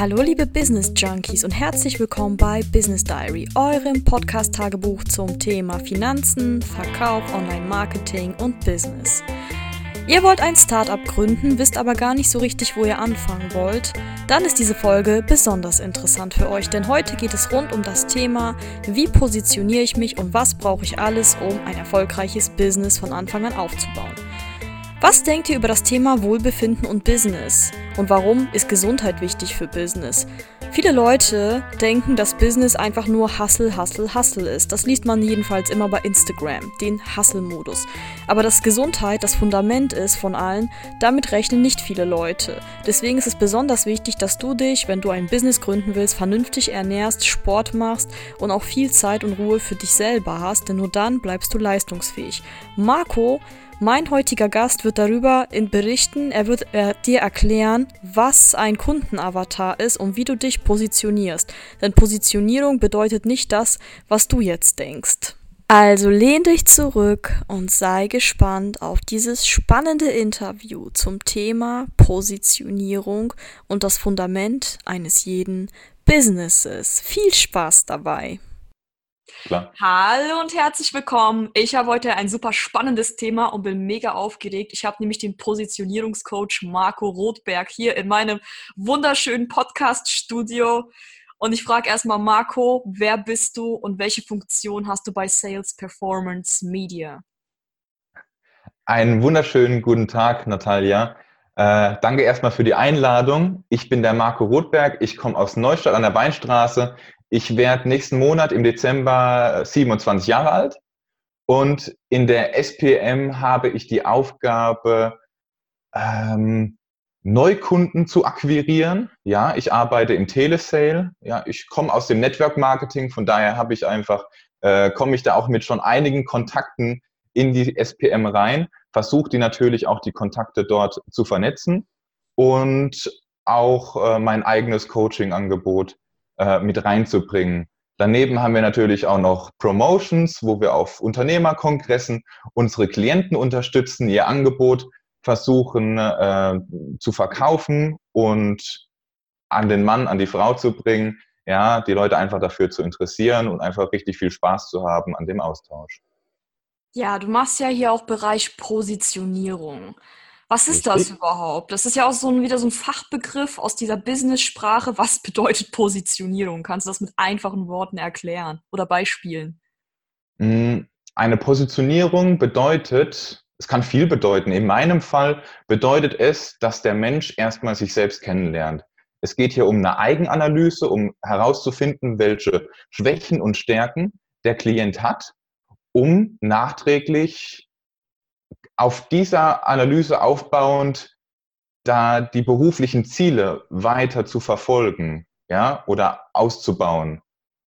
Hallo liebe Business Junkies und herzlich willkommen bei Business Diary, eurem Podcast-Tagebuch zum Thema Finanzen, Verkauf, Online-Marketing und Business. Ihr wollt ein Startup gründen, wisst aber gar nicht so richtig, wo ihr anfangen wollt? Dann ist diese Folge besonders interessant für euch, denn heute geht es rund um das Thema, wie positioniere ich mich und was brauche ich alles, um ein erfolgreiches Business von Anfang an aufzubauen. Was denkt ihr über das Thema Wohlbefinden und Business? Und warum ist Gesundheit wichtig für Business? Viele Leute denken, dass Business einfach nur Hustle, Hustle, Hustle ist. Das liest man jedenfalls immer bei Instagram, den Hustle-Modus. Aber dass Gesundheit das Fundament ist von allen, damit rechnen nicht viele Leute. Deswegen ist es besonders wichtig, dass du dich, wenn du ein Business gründen willst, vernünftig ernährst, Sport machst und auch viel Zeit und Ruhe für dich selber hast, denn nur dann bleibst du leistungsfähig. Marco mein heutiger Gast wird darüber berichten, er wird äh, dir erklären, was ein Kundenavatar ist und wie du dich positionierst. Denn Positionierung bedeutet nicht das, was du jetzt denkst. Also lehn dich zurück und sei gespannt auf dieses spannende Interview zum Thema Positionierung und das Fundament eines jeden Businesses. Viel Spaß dabei! Klar. Hallo und herzlich willkommen. Ich habe heute ein super spannendes Thema und bin mega aufgeregt. Ich habe nämlich den Positionierungscoach Marco Rothberg hier in meinem wunderschönen Podcast-Studio. Und ich frage erstmal Marco, wer bist du und welche Funktion hast du bei Sales Performance Media? Einen wunderschönen guten Tag, Natalia. Äh, danke erstmal für die Einladung. Ich bin der Marco Rothberg. Ich komme aus Neustadt an der Weinstraße. Ich werde nächsten Monat im Dezember 27 äh, Jahre alt und in der SPM habe ich die Aufgabe, ähm, Neukunden zu akquirieren. Ja, ich arbeite im Telesale. Ja, ich komme aus dem Network Marketing, von daher habe ich einfach, äh, komme ich da auch mit schon einigen Kontakten in die SPM rein, versuche die natürlich auch die Kontakte dort zu vernetzen und auch äh, mein eigenes Coaching-Angebot äh, mit reinzubringen. Daneben haben wir natürlich auch noch Promotions, wo wir auf Unternehmerkongressen unsere Klienten unterstützen, ihr Angebot versuchen äh, zu verkaufen und an den Mann, an die Frau zu bringen, ja, die Leute einfach dafür zu interessieren und einfach richtig viel Spaß zu haben an dem Austausch. Ja, du machst ja hier auch Bereich Positionierung. Was ist Richtig. das überhaupt? Das ist ja auch so ein, wieder so ein Fachbegriff aus dieser Business-Sprache. Was bedeutet Positionierung? Kannst du das mit einfachen Worten erklären oder Beispielen? Mm, eine Positionierung bedeutet, es kann viel bedeuten. In meinem Fall bedeutet es, dass der Mensch erstmal sich selbst kennenlernt. Es geht hier um eine Eigenanalyse, um herauszufinden, welche Schwächen und Stärken der Klient hat, um nachträglich auf dieser Analyse aufbauend da die beruflichen Ziele weiter zu verfolgen, ja, oder auszubauen.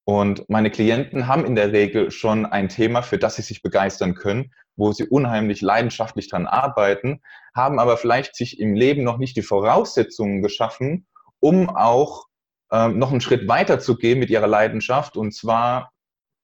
Und meine Klienten haben in der Regel schon ein Thema, für das sie sich begeistern können, wo sie unheimlich leidenschaftlich dran arbeiten, haben aber vielleicht sich im Leben noch nicht die Voraussetzungen geschaffen, um auch ähm, noch einen Schritt weiter zu gehen mit ihrer Leidenschaft und zwar,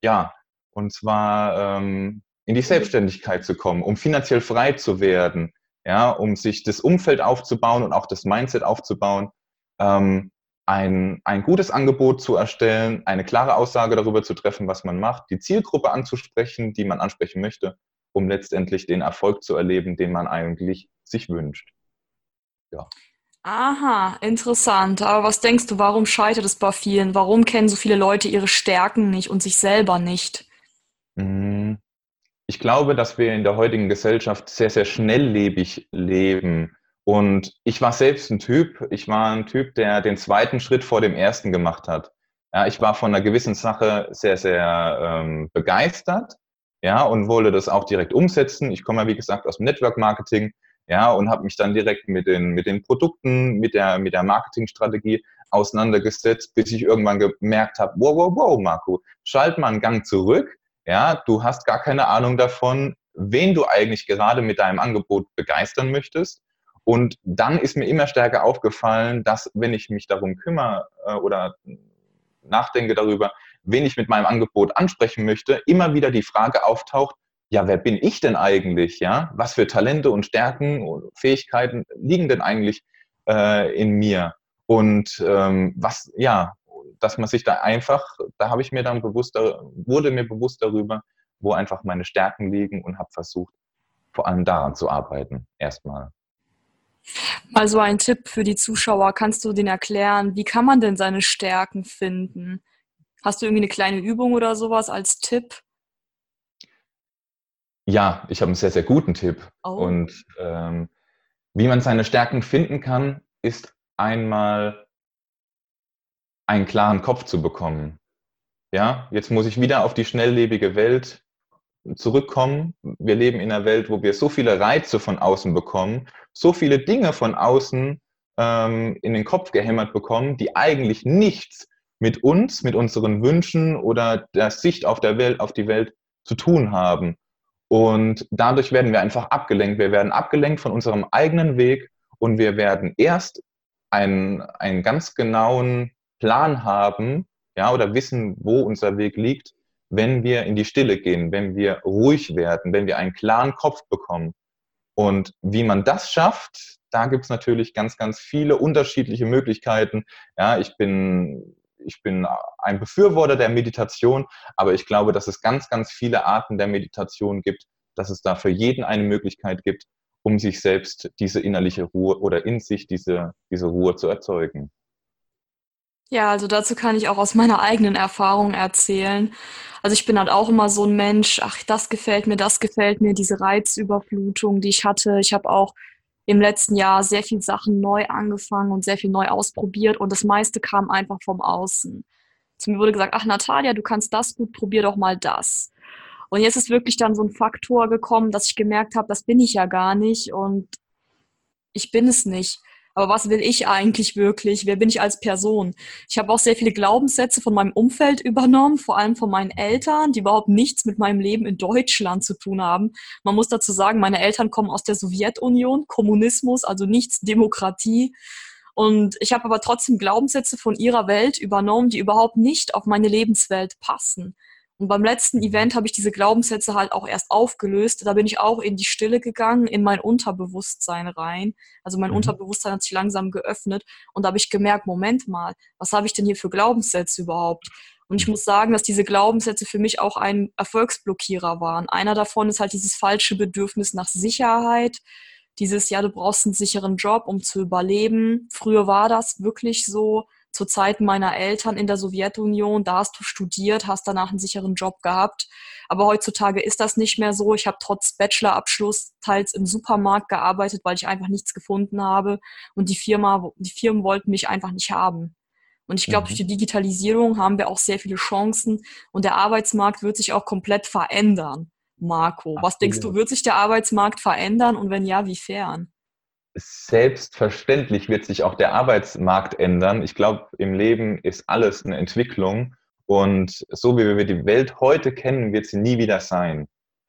ja, und zwar ähm, in die Selbstständigkeit zu kommen, um finanziell frei zu werden, ja, um sich das Umfeld aufzubauen und auch das Mindset aufzubauen, ähm, ein, ein gutes Angebot zu erstellen, eine klare Aussage darüber zu treffen, was man macht, die Zielgruppe anzusprechen, die man ansprechen möchte, um letztendlich den Erfolg zu erleben, den man eigentlich sich wünscht. Ja. Aha, interessant. Aber was denkst du, warum scheitert es bei vielen? Warum kennen so viele Leute ihre Stärken nicht und sich selber nicht? Hm, ich glaube, dass wir in der heutigen Gesellschaft sehr, sehr schnelllebig leben. Und ich war selbst ein Typ, ich war ein Typ, der den zweiten Schritt vor dem ersten gemacht hat. Ja, ich war von einer gewissen Sache sehr, sehr ähm, begeistert, ja, und wollte das auch direkt umsetzen. Ich komme ja, wie gesagt, aus dem Network Marketing, ja, und habe mich dann direkt mit den, mit den Produkten, mit der, mit der Marketingstrategie auseinandergesetzt, bis ich irgendwann gemerkt habe, wow, wow, wow, Marco, schalt mal einen Gang zurück, ja, du hast gar keine Ahnung davon, wen du eigentlich gerade mit deinem Angebot begeistern möchtest. Und dann ist mir immer stärker aufgefallen, dass wenn ich mich darum kümmere äh, oder nachdenke darüber, wen ich mit meinem Angebot ansprechen möchte, immer wieder die Frage auftaucht, ja, wer bin ich denn eigentlich? Ja, was für Talente und Stärken und Fähigkeiten liegen denn eigentlich äh, in mir? Und ähm, was, ja, dass man sich da einfach, da habe ich mir dann bewusst, wurde mir bewusst darüber, wo einfach meine Stärken liegen und habe versucht, vor allem daran zu arbeiten, erstmal. Mal so ein Tipp für die Zuschauer, kannst du den erklären? Wie kann man denn seine Stärken finden? Hast du irgendwie eine kleine Übung oder sowas als Tipp? Ja, ich habe einen sehr, sehr guten Tipp. Oh. Und ähm, wie man seine Stärken finden kann, ist einmal einen klaren Kopf zu bekommen. Ja, jetzt muss ich wieder auf die schnelllebige Welt zurückkommen. Wir leben in einer Welt, wo wir so viele Reize von außen bekommen, so viele Dinge von außen ähm, in den Kopf gehämmert bekommen, die eigentlich nichts mit uns, mit unseren Wünschen oder der Sicht auf der Welt, auf die Welt zu tun haben. Und dadurch werden wir einfach abgelenkt. Wir werden abgelenkt von unserem eigenen Weg und wir werden erst einen, einen ganz genauen Plan haben, ja, oder wissen, wo unser Weg liegt, wenn wir in die Stille gehen, wenn wir ruhig werden, wenn wir einen klaren Kopf bekommen. Und wie man das schafft, da gibt es natürlich ganz, ganz viele unterschiedliche Möglichkeiten. Ja, ich bin, ich bin ein Befürworter der Meditation, aber ich glaube, dass es ganz, ganz viele Arten der Meditation gibt, dass es da für jeden eine Möglichkeit gibt, um sich selbst diese innerliche Ruhe oder in sich diese, diese Ruhe zu erzeugen. Ja, also dazu kann ich auch aus meiner eigenen Erfahrung erzählen. Also ich bin halt auch immer so ein Mensch, ach, das gefällt mir, das gefällt mir, diese Reizüberflutung, die ich hatte. Ich habe auch im letzten Jahr sehr viel Sachen neu angefangen und sehr viel neu ausprobiert und das meiste kam einfach vom Außen. Zu mir wurde gesagt, ach Natalia, du kannst das gut, probier doch mal das. Und jetzt ist wirklich dann so ein Faktor gekommen, dass ich gemerkt habe, das bin ich ja gar nicht und ich bin es nicht. Aber was will ich eigentlich wirklich? Wer bin ich als Person? Ich habe auch sehr viele Glaubenssätze von meinem Umfeld übernommen, vor allem von meinen Eltern, die überhaupt nichts mit meinem Leben in Deutschland zu tun haben. Man muss dazu sagen, meine Eltern kommen aus der Sowjetunion, Kommunismus, also nichts Demokratie. Und ich habe aber trotzdem Glaubenssätze von ihrer Welt übernommen, die überhaupt nicht auf meine Lebenswelt passen. Und beim letzten Event habe ich diese Glaubenssätze halt auch erst aufgelöst. Da bin ich auch in die Stille gegangen, in mein Unterbewusstsein rein. Also mein mhm. Unterbewusstsein hat sich langsam geöffnet und da habe ich gemerkt, Moment mal, was habe ich denn hier für Glaubenssätze überhaupt? Und ich muss sagen, dass diese Glaubenssätze für mich auch ein Erfolgsblockierer waren. Einer davon ist halt dieses falsche Bedürfnis nach Sicherheit. Dieses, ja, du brauchst einen sicheren Job, um zu überleben. Früher war das wirklich so zu Zeiten meiner Eltern in der Sowjetunion, da hast du studiert, hast danach einen sicheren Job gehabt. Aber heutzutage ist das nicht mehr so. Ich habe trotz Bachelorabschluss teils im Supermarkt gearbeitet, weil ich einfach nichts gefunden habe. Und die Firma, die Firmen wollten mich einfach nicht haben. Und ich glaube, mhm. durch die Digitalisierung haben wir auch sehr viele Chancen und der Arbeitsmarkt wird sich auch komplett verändern. Marco, was denkst du, wird sich der Arbeitsmarkt verändern und wenn ja, wiefern? Selbstverständlich wird sich auch der Arbeitsmarkt ändern. Ich glaube, im Leben ist alles eine Entwicklung und so wie wir die Welt heute kennen, wird sie nie wieder sein.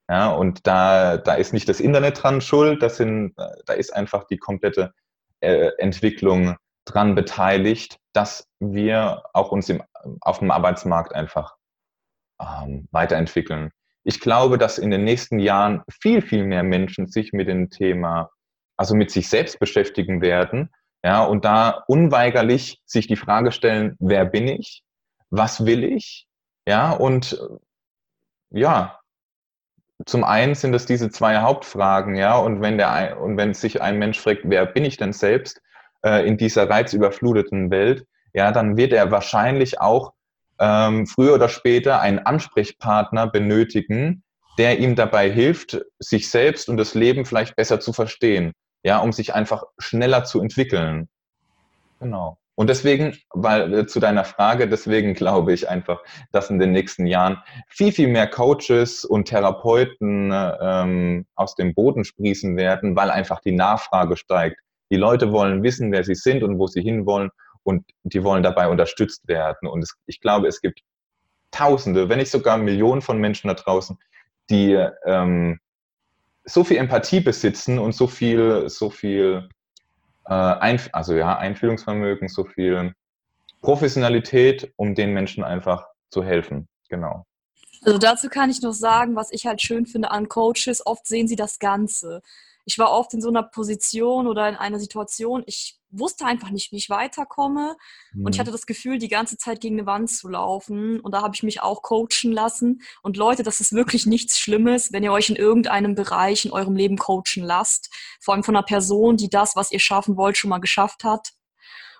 Ja, und da, da ist nicht das Internet dran schuld, das sind, da ist einfach die komplette äh, Entwicklung dran beteiligt, dass wir auch uns im, auf dem Arbeitsmarkt einfach ähm, weiterentwickeln. Ich glaube, dass in den nächsten Jahren viel, viel mehr Menschen sich mit dem Thema also mit sich selbst beschäftigen werden, ja, und da unweigerlich sich die Frage stellen, wer bin ich? Was will ich? Ja, und ja, zum einen sind es diese zwei Hauptfragen, ja, und wenn der und wenn sich ein Mensch fragt, wer bin ich denn selbst äh, in dieser reizüberfluteten Welt, ja, dann wird er wahrscheinlich auch ähm, früher oder später einen Ansprechpartner benötigen, der ihm dabei hilft, sich selbst und das Leben vielleicht besser zu verstehen ja, um sich einfach schneller zu entwickeln. Genau. Und deswegen, weil äh, zu deiner Frage, deswegen glaube ich einfach, dass in den nächsten Jahren viel, viel mehr Coaches und Therapeuten ähm, aus dem Boden sprießen werden, weil einfach die Nachfrage steigt. Die Leute wollen wissen, wer sie sind und wo sie hinwollen und die wollen dabei unterstützt werden. Und es, ich glaube, es gibt Tausende, wenn nicht sogar Millionen von Menschen da draußen, die ähm, so viel Empathie besitzen und so viel, so viel äh, Einf also ja, Einfühlungsvermögen, so viel Professionalität, um den Menschen einfach zu helfen. Genau. Also dazu kann ich noch sagen, was ich halt schön finde an Coaches, oft sehen sie das Ganze. Ich war oft in so einer Position oder in einer Situation, ich wusste einfach nicht, wie ich weiterkomme. Mhm. Und ich mhm. hatte das Gefühl, die ganze Zeit gegen eine Wand zu laufen. Und da habe ich mich auch coachen lassen. Und Leute, das ist wirklich nichts Schlimmes, wenn ihr euch in irgendeinem Bereich in eurem Leben coachen lasst. Vor allem von einer Person, die das, was ihr schaffen wollt, schon mal geschafft hat.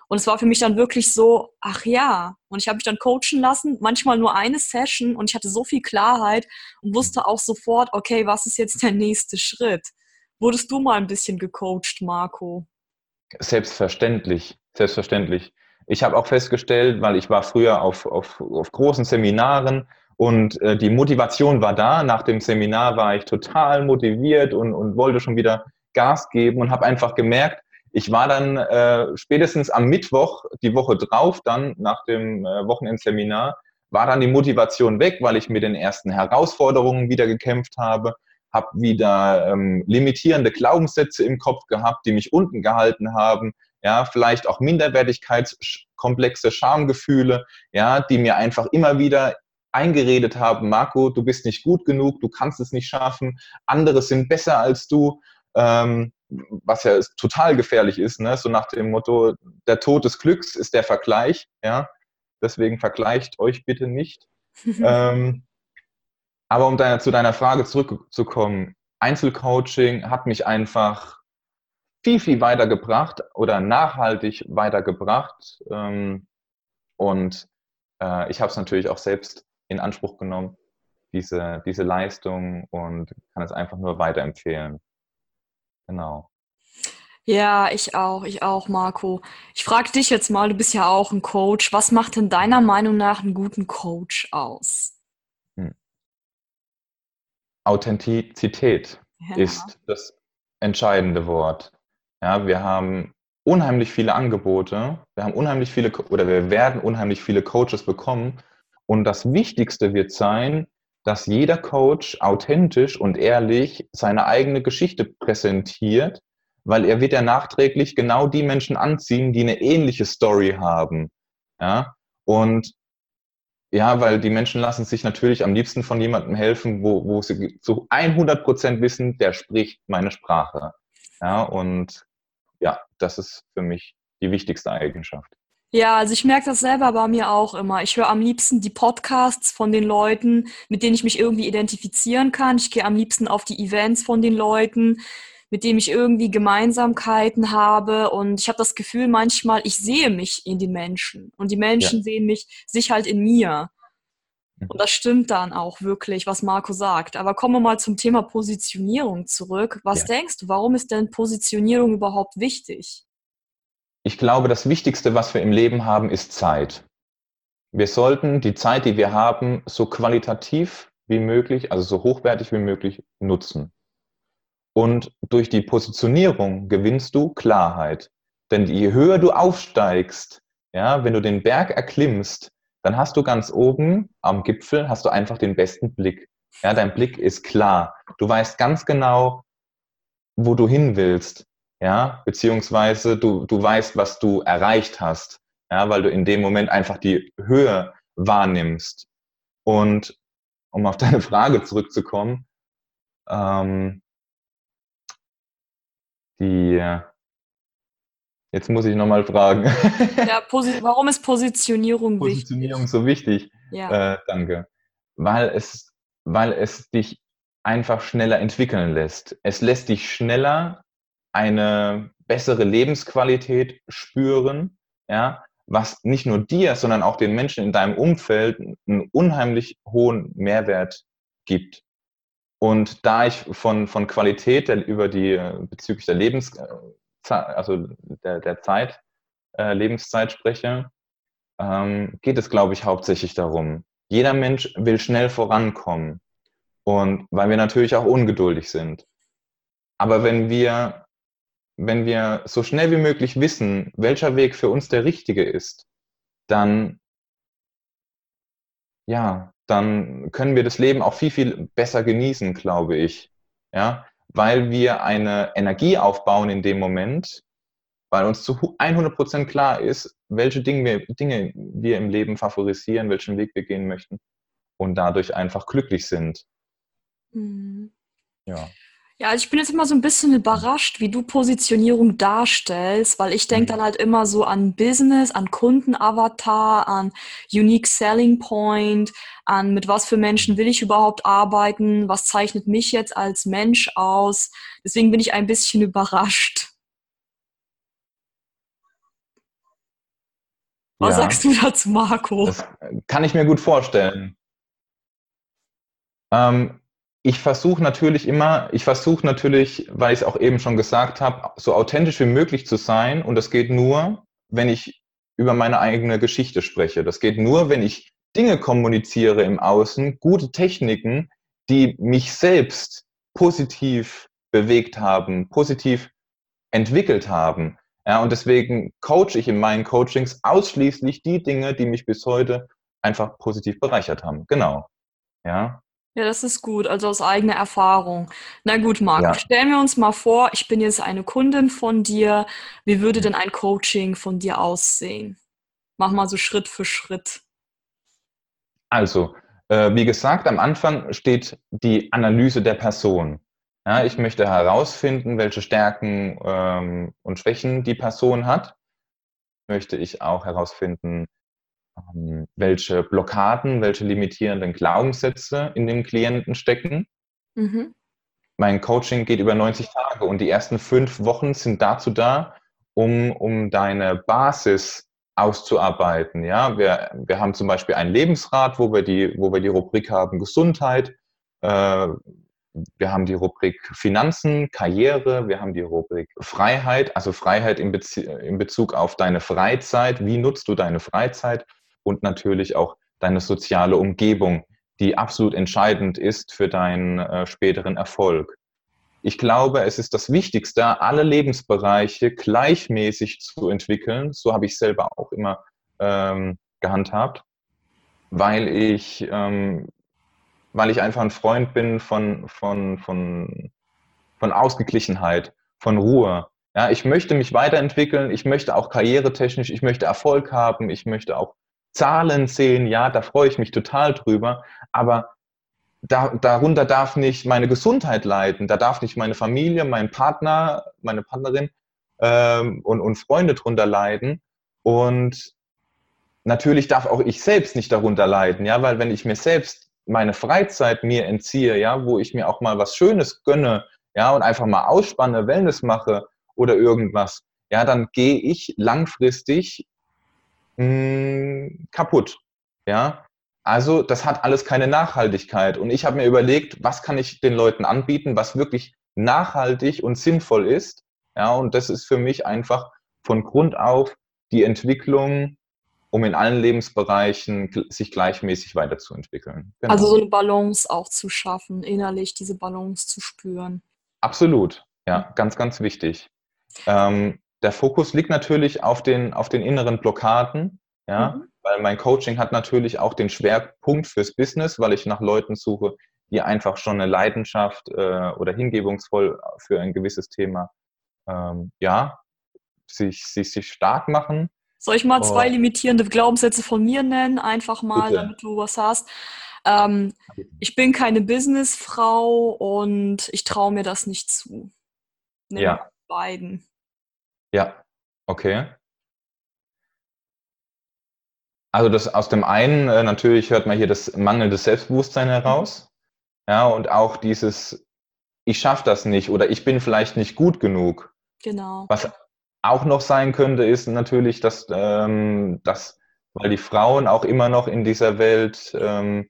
Und es war für mich dann wirklich so, ach ja. Und ich habe mich dann coachen lassen, manchmal nur eine Session und ich hatte so viel Klarheit und wusste auch sofort, okay, was ist jetzt der nächste Schritt? Wurdest du mal ein bisschen gecoacht, Marco? Selbstverständlich, selbstverständlich. Ich habe auch festgestellt, weil ich war früher auf, auf, auf großen Seminaren und äh, die Motivation war da. Nach dem Seminar war ich total motiviert und, und wollte schon wieder Gas geben und habe einfach gemerkt, ich war dann äh, spätestens am Mittwoch, die Woche drauf, dann nach dem äh, Wochenendseminar, war dann die Motivation weg, weil ich mit den ersten Herausforderungen wieder gekämpft habe, habe wieder ähm, limitierende Glaubenssätze im Kopf gehabt, die mich unten gehalten haben, ja, vielleicht auch Minderwertigkeitskomplexe, Schamgefühle, ja, die mir einfach immer wieder eingeredet haben, Marco, du bist nicht gut genug, du kannst es nicht schaffen, andere sind besser als du. Ähm, was ja total gefährlich ist, ne? so nach dem Motto, der Tod des Glücks ist der Vergleich, ja, deswegen vergleicht euch bitte nicht. ähm, aber um deiner, zu deiner Frage zurückzukommen, Einzelcoaching hat mich einfach viel, viel weitergebracht oder nachhaltig weitergebracht. Ähm, und äh, ich habe es natürlich auch selbst in Anspruch genommen, diese, diese Leistung und kann es einfach nur weiterempfehlen. Genau. Ja, ich auch, ich auch, Marco. Ich frage dich jetzt mal, du bist ja auch ein Coach. Was macht denn deiner Meinung nach einen guten Coach aus? Authentizität ja. ist das entscheidende Wort. Ja, wir haben unheimlich viele Angebote, wir haben unheimlich viele oder wir werden unheimlich viele Coaches bekommen und das Wichtigste wird sein, dass jeder Coach authentisch und ehrlich seine eigene Geschichte präsentiert, weil er wird ja nachträglich genau die Menschen anziehen, die eine ähnliche Story haben. Ja, und ja, weil die Menschen lassen sich natürlich am liebsten von jemandem helfen, wo, wo sie zu 100 Prozent wissen, der spricht meine Sprache. Ja, und ja, das ist für mich die wichtigste Eigenschaft. Ja, also ich merke das selber bei mir auch immer. Ich höre am liebsten die Podcasts von den Leuten, mit denen ich mich irgendwie identifizieren kann. Ich gehe am liebsten auf die Events von den Leuten, mit denen ich irgendwie Gemeinsamkeiten habe. Und ich habe das Gefühl manchmal, ich sehe mich in den Menschen und die Menschen ja. sehen mich sich halt in mir. Und das stimmt dann auch wirklich, was Marco sagt. Aber kommen wir mal zum Thema Positionierung zurück. Was ja. denkst du, warum ist denn Positionierung überhaupt wichtig? Ich glaube, das Wichtigste, was wir im Leben haben, ist Zeit. Wir sollten die Zeit, die wir haben, so qualitativ wie möglich, also so hochwertig wie möglich nutzen. Und durch die Positionierung gewinnst du Klarheit. Denn je höher du aufsteigst, ja, wenn du den Berg erklimmst, dann hast du ganz oben am Gipfel hast du einfach den besten Blick. Ja, dein Blick ist klar. Du weißt ganz genau, wo du hin willst ja, beziehungsweise du, du weißt, was du erreicht hast, ja, weil du in dem Moment einfach die Höhe wahrnimmst. Und um auf deine Frage zurückzukommen, ähm, die, jetzt muss ich nochmal fragen. Ja, warum ist Positionierung, Positionierung wichtig? so wichtig? Ja. Äh, danke. Weil es, weil es dich einfach schneller entwickeln lässt. Es lässt dich schneller eine bessere Lebensqualität spüren, ja, was nicht nur dir, sondern auch den Menschen in deinem Umfeld einen unheimlich hohen Mehrwert gibt. Und da ich von, von Qualität der, über die bezüglich der Lebens, also der, der Zeit, äh, Lebenszeit spreche, ähm, geht es, glaube ich, hauptsächlich darum. Jeder Mensch will schnell vorankommen. Und weil wir natürlich auch ungeduldig sind. Aber wenn wir wenn wir so schnell wie möglich wissen, welcher Weg für uns der richtige ist, dann, ja, dann können wir das Leben auch viel, viel besser genießen, glaube ich. Ja, weil wir eine Energie aufbauen in dem Moment, weil uns zu 100 Prozent klar ist, welche Dinge wir, Dinge wir im Leben favorisieren, welchen Weg wir gehen möchten und dadurch einfach glücklich sind. Mhm. Ja. Ja, also ich bin jetzt immer so ein bisschen überrascht, wie du Positionierung darstellst, weil ich denke Mhm. dann halt immer so an Business, an Kundenavatar, an Unique Selling Point, an mit was für Menschen will ich überhaupt arbeiten, was zeichnet mich jetzt als Mensch aus. Deswegen bin ich ein bisschen überrascht. Was Ja, sagst du dazu, Marco? das kann ich mir gut vorstellen. Ähm, ich versuche natürlich immer, ich versuche natürlich, weil ich es auch eben schon gesagt habe, so authentisch wie möglich zu sein. Und das geht nur, wenn ich über meine eigene Geschichte spreche. Das geht nur, wenn ich Dinge kommuniziere im Außen, gute Techniken, die mich selbst positiv bewegt haben, positiv entwickelt haben. Ja, und deswegen coache ich in meinen Coachings ausschließlich die Dinge, die mich bis heute einfach positiv bereichert haben. Genau. Ja. Ja, das ist gut, also aus eigener Erfahrung. Na gut, Marco, Ja. stellen wir uns mal vor, ich bin jetzt eine Kundin von dir. Wie würde denn ein Coaching von dir aussehen? Mach mal so Schritt für Schritt. Also, äh, wie gesagt, am Anfang steht die Analyse der Person. Ja, ich möchte herausfinden, welche Stärken ähm, und Schwächen die Person hat. Möchte ich auch herausfinden, ähm, welche Blockaden, welche limitierenden Glaubenssätze in dem Klienten stecken. Mhm. Mein Coaching geht über 90 Tage und die ersten fünf Wochen sind dazu da, um, um deine Basis auszuarbeiten. Ja, wir, wir haben zum Beispiel einen Lebensrat, wo wir die, wo wir die Rubrik haben Gesundheit. Äh, wir haben die Rubrik Finanzen, Karriere. Wir haben die Rubrik Freiheit, also Freiheit in, Bezie in Bezug auf deine Freizeit. Wie nutzt du deine Freizeit? Und natürlich auch deine soziale Umgebung, die absolut entscheidend ist für deinen äh, späteren Erfolg. Ich glaube, es ist das Wichtigste, alle Lebensbereiche gleichmäßig zu entwickeln. So habe ich selber auch immer ähm, gehandhabt, weil ich, ähm, weil ich einfach ein Freund bin von, von, von, von Ausgeglichenheit, von Ruhe. Ja, ich möchte mich weiterentwickeln, ich möchte auch karrieretechnisch, ich möchte Erfolg haben, ich möchte auch Zahlen sehen, ja, da freue ich mich total drüber, aber da, darunter darf nicht meine Gesundheit leiden, da darf nicht meine Familie, mein Partner, meine Partnerin ähm, und, und Freunde drunter leiden. Und natürlich darf auch ich selbst nicht darunter leiden, ja, weil wenn ich mir selbst meine Freizeit mir entziehe, ja, wo ich mir auch mal was Schönes gönne, ja, und einfach mal ausspanne, Wellness mache oder irgendwas, ja, dann gehe ich langfristig mh, kaputt, ja. Also das hat alles keine Nachhaltigkeit. Und ich habe mir überlegt, was kann ich den Leuten anbieten, was wirklich nachhaltig und sinnvoll ist. Ja, und das ist für mich einfach von Grund auf die Entwicklung, um in allen Lebensbereichen sich gleichmäßig weiterzuentwickeln. Genau. Also so eine Balance auch zu schaffen, innerlich diese Balance zu spüren. Absolut, ja, ganz, ganz wichtig. Ähm, der Fokus liegt natürlich auf den, auf den inneren Blockaden, ja, mhm. weil mein Coaching hat natürlich auch den Schwerpunkt fürs Business, weil ich nach Leuten suche, die einfach schon eine Leidenschaft äh, oder hingebungsvoll für ein gewisses Thema, ähm, ja, sich, sich, sich stark machen. Soll ich mal zwei oh. limitierende Glaubenssätze von mir nennen, einfach mal, Bitte. damit du was hast? Ähm, ich bin keine Businessfrau und ich traue mir das nicht zu. Nimm ja. Beiden. Ja, okay. Also das aus dem einen äh, natürlich hört man hier das mangelnde Selbstbewusstsein heraus. Ja, und auch dieses, ich schaffe das nicht oder ich bin vielleicht nicht gut genug. Genau. Was auch noch sein könnte, ist natürlich, dass, ähm, dass weil die Frauen auch immer noch in dieser Welt ähm,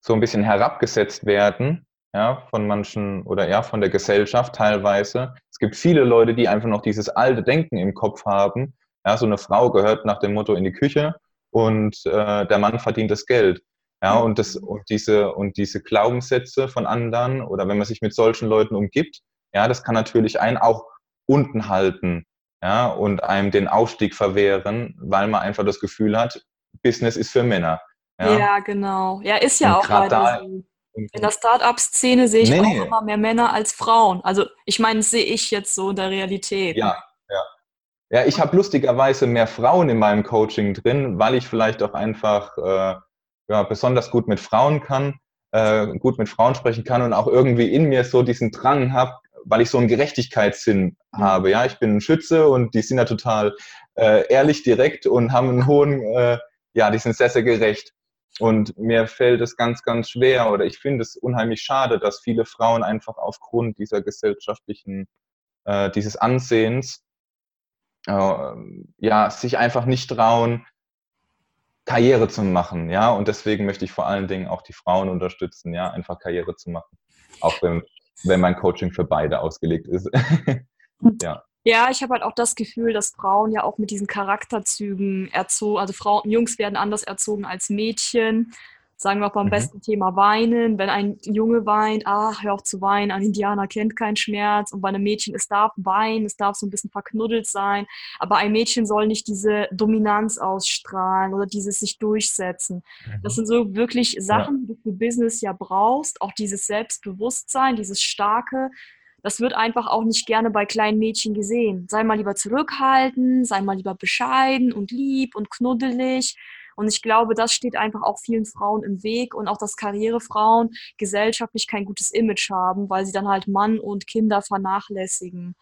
so ein bisschen herabgesetzt werden, ja, von manchen oder ja, von der Gesellschaft teilweise. Es gibt viele Leute, die einfach noch dieses alte Denken im Kopf haben. Ja, so eine Frau gehört nach dem Motto in die Küche und äh, der Mann verdient das Geld. Ja, und das und diese und diese Glaubenssätze von anderen oder wenn man sich mit solchen Leuten umgibt, ja, das kann natürlich einen auch unten halten, ja, und einem den Aufstieg verwehren, weil man einfach das Gefühl hat, Business ist für Männer. Ja, ja genau. Ja, ist ja und auch leider da, so. In der Start-up-Szene sehe ich Nee, auch nee. immer mehr Männer als Frauen. Also ich meine, das sehe ich jetzt so in der Realität. Ja, ja. Ja, ich habe lustigerweise mehr Frauen in meinem Coaching drin, weil ich vielleicht auch einfach äh, ja, besonders gut mit Frauen kann. äh, gut mit Frauen sprechen kann und auch irgendwie in mir so diesen Drang habe, weil ich so einen Gerechtigkeitssinn mhm. habe. Ja, ich bin ein Schütze und die sind ja total äh, ehrlich, direkt und haben einen hohen, äh, ja, die sind sehr, sehr gerecht. Und mir fällt es ganz, ganz schwer oder ich finde es unheimlich schade, dass viele Frauen einfach aufgrund dieser gesellschaftlichen, äh, dieses Ansehens, äh, ja, sich einfach nicht trauen, Karriere zu machen, ja. Und deswegen möchte ich vor allen Dingen auch die Frauen unterstützen, ja, einfach Karriere zu machen. Auch wenn, wenn mein Coaching für beide ausgelegt ist. ja. Ja, ich habe halt auch das Gefühl, dass Frauen ja auch mit diesen Charakterzügen erzogen, also Frauen, Jungs werden anders erzogen als Mädchen. Sagen wir auch beim mhm. besten Thema Weinen. Wenn ein Junge weint, ach, hör auf zu weinen, ein Indianer kennt keinen Schmerz. Und bei einem Mädchen, es darf weinen, es darf so ein bisschen verknuddelt sein. Aber ein Mädchen soll nicht diese Dominanz ausstrahlen oder dieses sich durchsetzen. Mhm. Das sind so wirklich Sachen, ja. die du für Business ja brauchst. Auch dieses Selbstbewusstsein, dieses starke, das wird einfach auch nicht gerne bei kleinen Mädchen gesehen. Sei mal lieber zurückhaltend, sei mal lieber bescheiden und lieb und knuddelig. Und ich glaube, das steht einfach auch vielen Frauen im Weg und auch, dass Karrierefrauen gesellschaftlich kein gutes Image haben, weil sie dann halt Mann und Kinder vernachlässigen.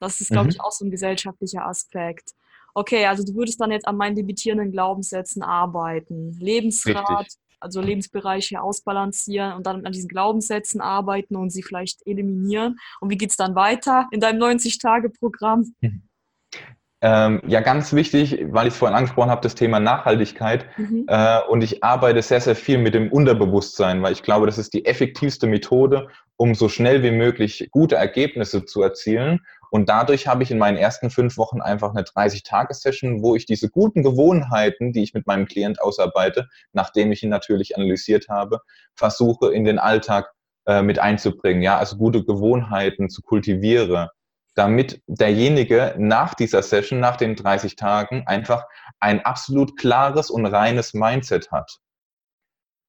Das ist, glaube mhm. ich, auch so ein gesellschaftlicher Aspekt. Okay, also du würdest dann jetzt an meinen debütierenden Glaubenssätzen arbeiten. Lebensrat, Richtig also Lebensbereiche ausbalancieren und dann an diesen Glaubenssätzen arbeiten und sie vielleicht eliminieren. Und wie geht es dann weiter in deinem 90-Tage-Programm? Ähm, ja, ganz wichtig, weil ich es vorhin angesprochen habe, das Thema Nachhaltigkeit. Mhm. Äh, und ich arbeite sehr, sehr viel mit dem Unterbewusstsein, weil ich glaube, das ist die effektivste Methode, um so schnell wie möglich gute Ergebnisse zu erzielen. Und dadurch habe ich in meinen ersten fünf Wochen einfach eine 30-Tage-Session, wo ich diese guten Gewohnheiten, die ich mit meinem Klient ausarbeite, nachdem ich ihn natürlich analysiert habe, versuche in den Alltag äh, mit einzubringen. Ja, also gute Gewohnheiten zu kultiviere, damit derjenige nach dieser Session, nach den 30 Tagen, einfach ein absolut klares und reines Mindset hat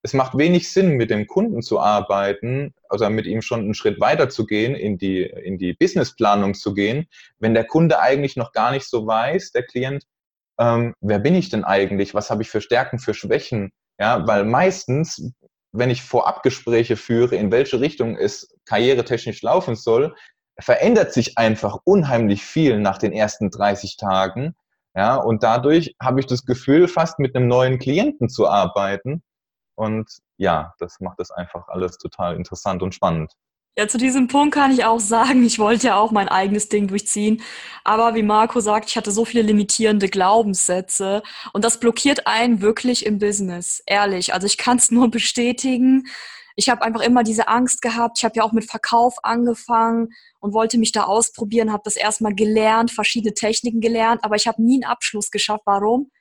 es macht wenig Sinn, mit dem Kunden zu arbeiten, also mit ihm schon einen Schritt weiter zu gehen, in die, in die Businessplanung zu gehen, wenn der Kunde eigentlich noch gar nicht so weiß, der Klient, ähm, wer bin ich denn eigentlich? Was habe ich für Stärken, für Schwächen? Ja, weil meistens, wenn ich Vorabgespräche führe, in welche Richtung es karrieretechnisch laufen soll, verändert sich einfach unheimlich viel nach den ersten 30 Tagen. Ja, und dadurch habe ich das Gefühl, fast mit einem neuen Klienten zu arbeiten, und ja, das macht es einfach alles total interessant und spannend. Ja, zu diesem Punkt kann ich auch sagen, ich wollte ja auch mein eigenes Ding durchziehen. Aber wie Marco sagt, ich hatte so viele limitierende Glaubenssätze und das blockiert einen wirklich im Business. Ehrlich. Also ich kann es nur bestätigen. Ich habe einfach immer diese Angst gehabt. Ich habe ja auch mit Verkauf angefangen und wollte mich da ausprobieren, habe das erstmal gelernt, verschiedene Techniken gelernt, aber ich habe nie einen Abschluss geschafft. Warum?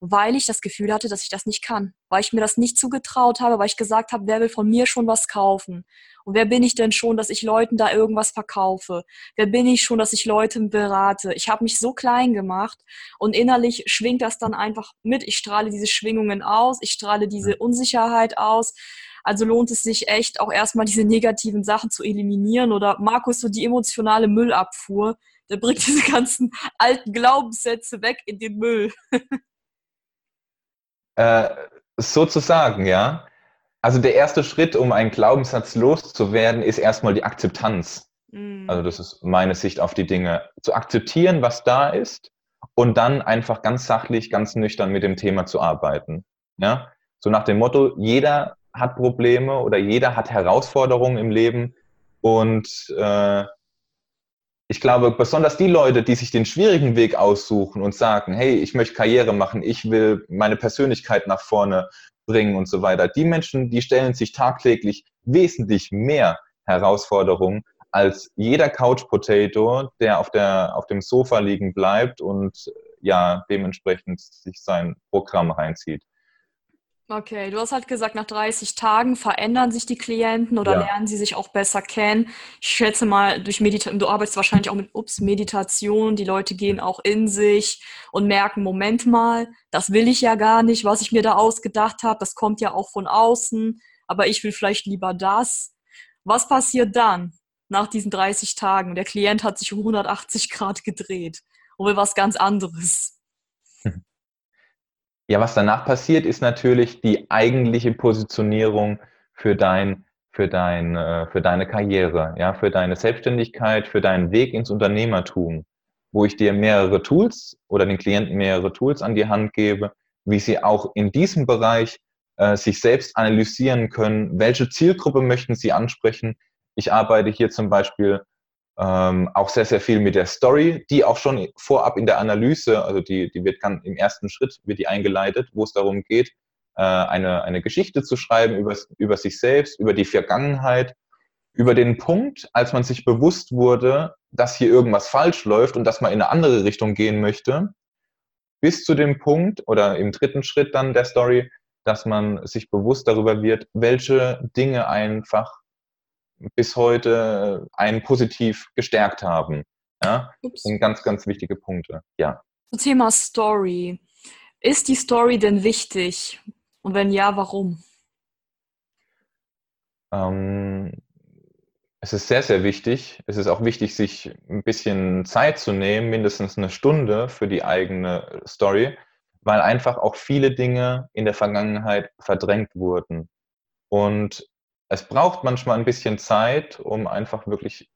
Weil ich das Gefühl hatte, dass ich das nicht kann, weil ich mir das nicht zugetraut habe, weil ich gesagt habe, wer will von mir schon was kaufen? Und wer bin ich denn schon, dass ich Leuten da irgendwas verkaufe? Wer bin ich schon, dass ich Leute berate? Ich habe mich so klein gemacht und innerlich schwingt das dann einfach mit. Ich strahle diese Schwingungen aus, ich strahle diese Unsicherheit aus. Also lohnt es sich echt auch erstmal diese negativen Sachen zu eliminieren oder Markus so die emotionale Müllabfuhr. Der bringt diese ganzen alten Glaubenssätze weg in den Müll. Äh, sozusagen, ja. Also der erste Schritt, um einen Glaubenssatz loszuwerden, ist erstmal die Akzeptanz. Mhm. Also das ist meine Sicht auf die Dinge. Zu akzeptieren, was da ist und dann einfach ganz sachlich, ganz nüchtern mit dem Thema zu arbeiten. Ja? So nach dem Motto, jeder hat Probleme oder jeder hat Herausforderungen im Leben und äh, ich glaube, besonders die Leute, die sich den schwierigen Weg aussuchen und sagen, hey, ich möchte Karriere machen, ich will meine Persönlichkeit nach vorne bringen und so weiter, die Menschen, die stellen sich tagtäglich wesentlich mehr Herausforderungen als jeder Couch Potato, der auf, der auf dem Sofa liegen bleibt und ja, dementsprechend sich sein Programm reinzieht. Okay, du hast halt gesagt, nach 30 Tagen verändern sich die Klienten oder ja. lernen sie sich auch besser kennen. Ich schätze mal, durch Meditation, du arbeitest wahrscheinlich auch mit Ups, Meditation, die Leute gehen auch in sich und merken, Moment mal, das will ich ja gar nicht, was ich mir da ausgedacht habe, das kommt ja auch von außen, aber ich will vielleicht lieber das. Was passiert dann nach diesen 30 Tagen? Der Klient hat sich um 180 Grad gedreht und will was ganz anderes. Ja, was danach passiert, ist natürlich die eigentliche Positionierung für dein, für dein, äh, für deine Karriere, ja, für deine Selbstständigkeit, für deinen Weg ins Unternehmertum, wo ich dir mehrere Tools oder den Klienten mehrere Tools an die Hand gebe, wie sie auch in diesem Bereich äh, sich selbst analysieren können, welche Zielgruppe möchten sie ansprechen. Ich arbeite hier zum Beispiel ähm, auch sehr, sehr viel mit der Story, die auch schon vorab in der Analyse, also die, die wird ganz im ersten Schritt wird die eingeleitet, wo es darum geht, äh, eine, eine Geschichte zu schreiben über, über sich selbst, über die Vergangenheit, über den Punkt, als man sich bewusst wurde, dass hier irgendwas falsch läuft und dass man in eine andere Richtung gehen möchte, bis zu dem Punkt oder im dritten Schritt dann der Story, dass man sich bewusst darüber wird, welche Dinge einfach bis heute einen positiv gestärkt haben. Ja, das sind ganz, ganz wichtige Punkte. Ja. Zum Thema Story. Ist die Story denn wichtig? Und wenn ja, warum? Ähm, es ist sehr, sehr wichtig. Es ist auch wichtig, sich ein bisschen Zeit zu nehmen, mindestens eine Stunde für die eigene Story, weil einfach auch viele Dinge in der Vergangenheit verdrängt wurden. Und es braucht manchmal ein bisschen Zeit, um einfach wirklich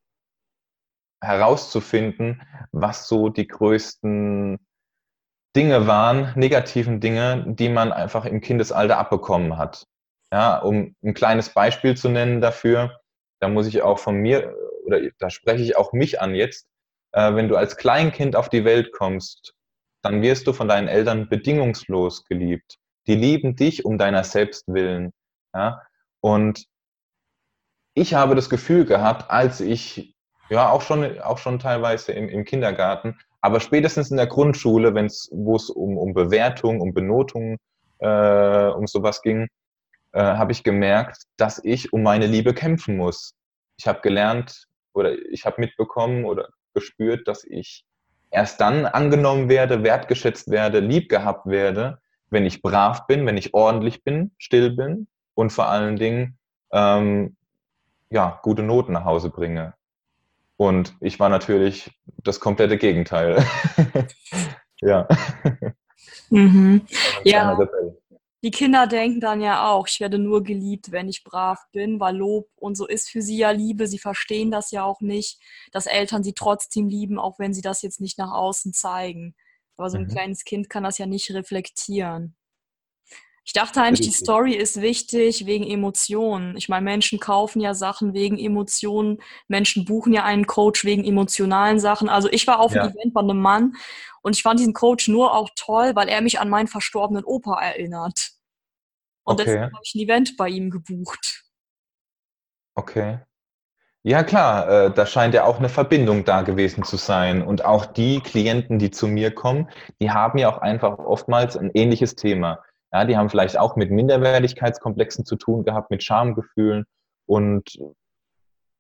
herauszufinden, was so die größten Dinge waren, negativen Dinge, die man einfach im Kindesalter abbekommen hat. Ja, um ein kleines Beispiel zu nennen dafür, da muss ich auch von mir, oder da spreche ich auch mich an jetzt, äh, wenn du als Kleinkind auf die Welt kommst, dann wirst du von deinen Eltern bedingungslos geliebt. Die lieben dich um deiner selbst willen. Ja? Und ich habe das Gefühl gehabt, als ich, ja, auch schon, auch schon teilweise im, im Kindergarten, aber spätestens in der Grundschule, wo es um, um Bewertung, um Benotung, äh, um sowas ging, äh, habe ich gemerkt, dass ich um meine Liebe kämpfen muss. Ich habe gelernt oder ich habe mitbekommen oder gespürt, dass ich erst dann angenommen werde, wertgeschätzt werde, lieb gehabt werde, wenn ich brav bin, wenn ich ordentlich bin, still bin und vor allen Dingen ähm, ja, gute Noten nach Hause bringe. Und ich war natürlich das komplette Gegenteil. ja. Mhm. Ja. Die Kinder denken dann ja auch, ich werde nur geliebt, wenn ich brav bin, weil Lob und so ist für sie ja Liebe. Sie verstehen das ja auch nicht, dass Eltern sie trotzdem lieben, auch wenn sie das jetzt nicht nach außen zeigen. Aber so ein mhm. kleines Kind kann das ja nicht reflektieren. Ich dachte eigentlich, die Story ist wichtig wegen Emotionen. Ich meine, Menschen kaufen ja Sachen wegen Emotionen. Menschen buchen ja einen Coach wegen emotionalen Sachen. Also ich war auf ja. einem Event bei einem Mann und ich fand diesen Coach nur auch toll, weil er mich an meinen verstorbenen Opa erinnert. Und okay. deswegen habe ich ein Event bei ihm gebucht. Okay. Ja klar, äh, da scheint ja auch eine Verbindung da gewesen zu sein. Und auch die Klienten, die zu mir kommen, die haben ja auch einfach oftmals ein ähnliches Thema. Ja, die haben vielleicht auch mit Minderwertigkeitskomplexen zu tun gehabt, mit Schamgefühlen und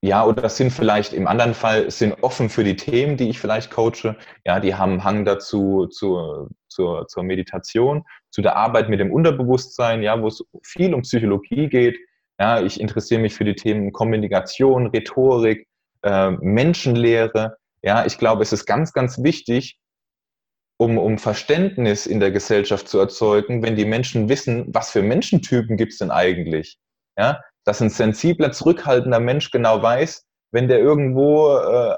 ja, oder sind vielleicht im anderen Fall sind offen für die Themen, die ich vielleicht coache. Ja, die haben Hang dazu zur, zur, zur Meditation, zu der Arbeit mit dem Unterbewusstsein, ja, wo es viel um Psychologie geht. Ja, ich interessiere mich für die Themen Kommunikation, Rhetorik, äh, Menschenlehre. Ja, ich glaube, es ist ganz, ganz wichtig, um, um Verständnis in der Gesellschaft zu erzeugen, wenn die Menschen wissen, was für Menschentypen gibt es denn eigentlich? Ja, dass ein sensibler, zurückhaltender Mensch genau weiß, wenn der irgendwo äh,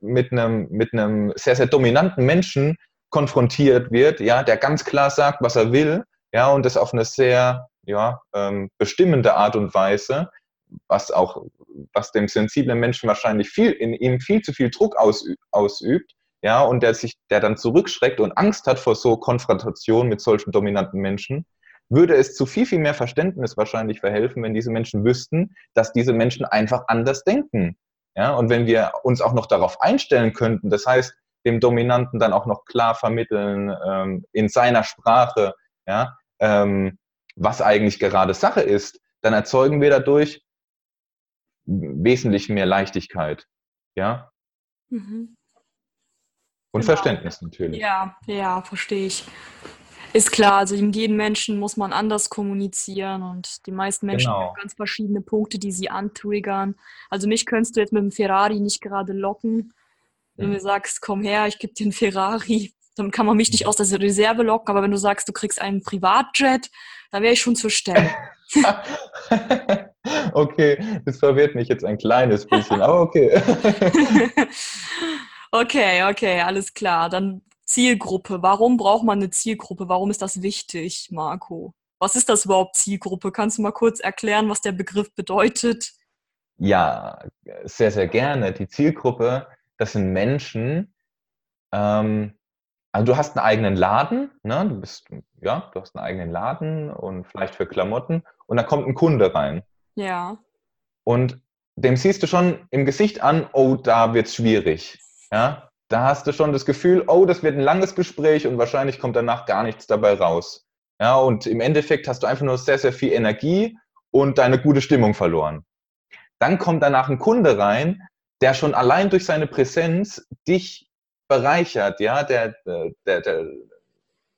mit einem mit einem sehr sehr dominanten Menschen konfrontiert wird, ja, der ganz klar sagt, was er will, ja, und das auf eine sehr ja, ähm, bestimmende Art und Weise, was auch was dem sensiblen Menschen wahrscheinlich viel in ihm viel zu viel Druck ausübt, ausübt ja, und der sich, der dann zurückschreckt und Angst hat vor so Konfrontation mit solchen dominanten Menschen, würde es zu viel, viel mehr Verständnis wahrscheinlich verhelfen, wenn diese Menschen wüssten, dass diese Menschen einfach anders denken. Ja, und wenn wir uns auch noch darauf einstellen könnten, das heißt, dem Dominanten dann auch noch klar vermitteln ähm, in seiner Sprache, ja, ähm, was eigentlich gerade Sache ist, dann erzeugen wir dadurch wesentlich mehr Leichtigkeit. Ja. Mhm. Und genau. Verständnis natürlich. Ja, ja, verstehe ich. Ist klar, also mit jedem Menschen muss man anders kommunizieren und die meisten Menschen genau. haben ganz verschiedene Punkte, die sie antriggern. Also mich könntest du jetzt mit dem Ferrari nicht gerade locken. Wenn mhm. du sagst, komm her, ich gebe dir einen Ferrari, dann kann man mich nicht mhm. aus der Reserve locken, aber wenn du sagst, du kriegst einen Privatjet, dann wäre ich schon zur Stelle. okay, das verwirrt mich jetzt ein kleines bisschen, aber okay. okay, okay, alles klar. Dann Zielgruppe. Warum braucht man eine Zielgruppe? Warum ist das wichtig, Marco? Was ist das überhaupt Zielgruppe? Kannst du mal kurz erklären, was der Begriff bedeutet? Ja, sehr, sehr gerne. Die Zielgruppe, das sind Menschen, ähm, also du hast einen eigenen Laden, ne? du bist, ja, du hast einen eigenen Laden und vielleicht für Klamotten und da kommt ein Kunde rein. Ja. Und dem siehst du schon im Gesicht an, oh, da wird's schwierig. Ja, da hast du schon das Gefühl, oh, das wird ein langes Gespräch und wahrscheinlich kommt danach gar nichts dabei raus. Ja, und im Endeffekt hast du einfach nur sehr, sehr viel Energie und deine gute Stimmung verloren. Dann kommt danach ein Kunde rein, der schon allein durch seine Präsenz dich bereichert, ja, der, der, der,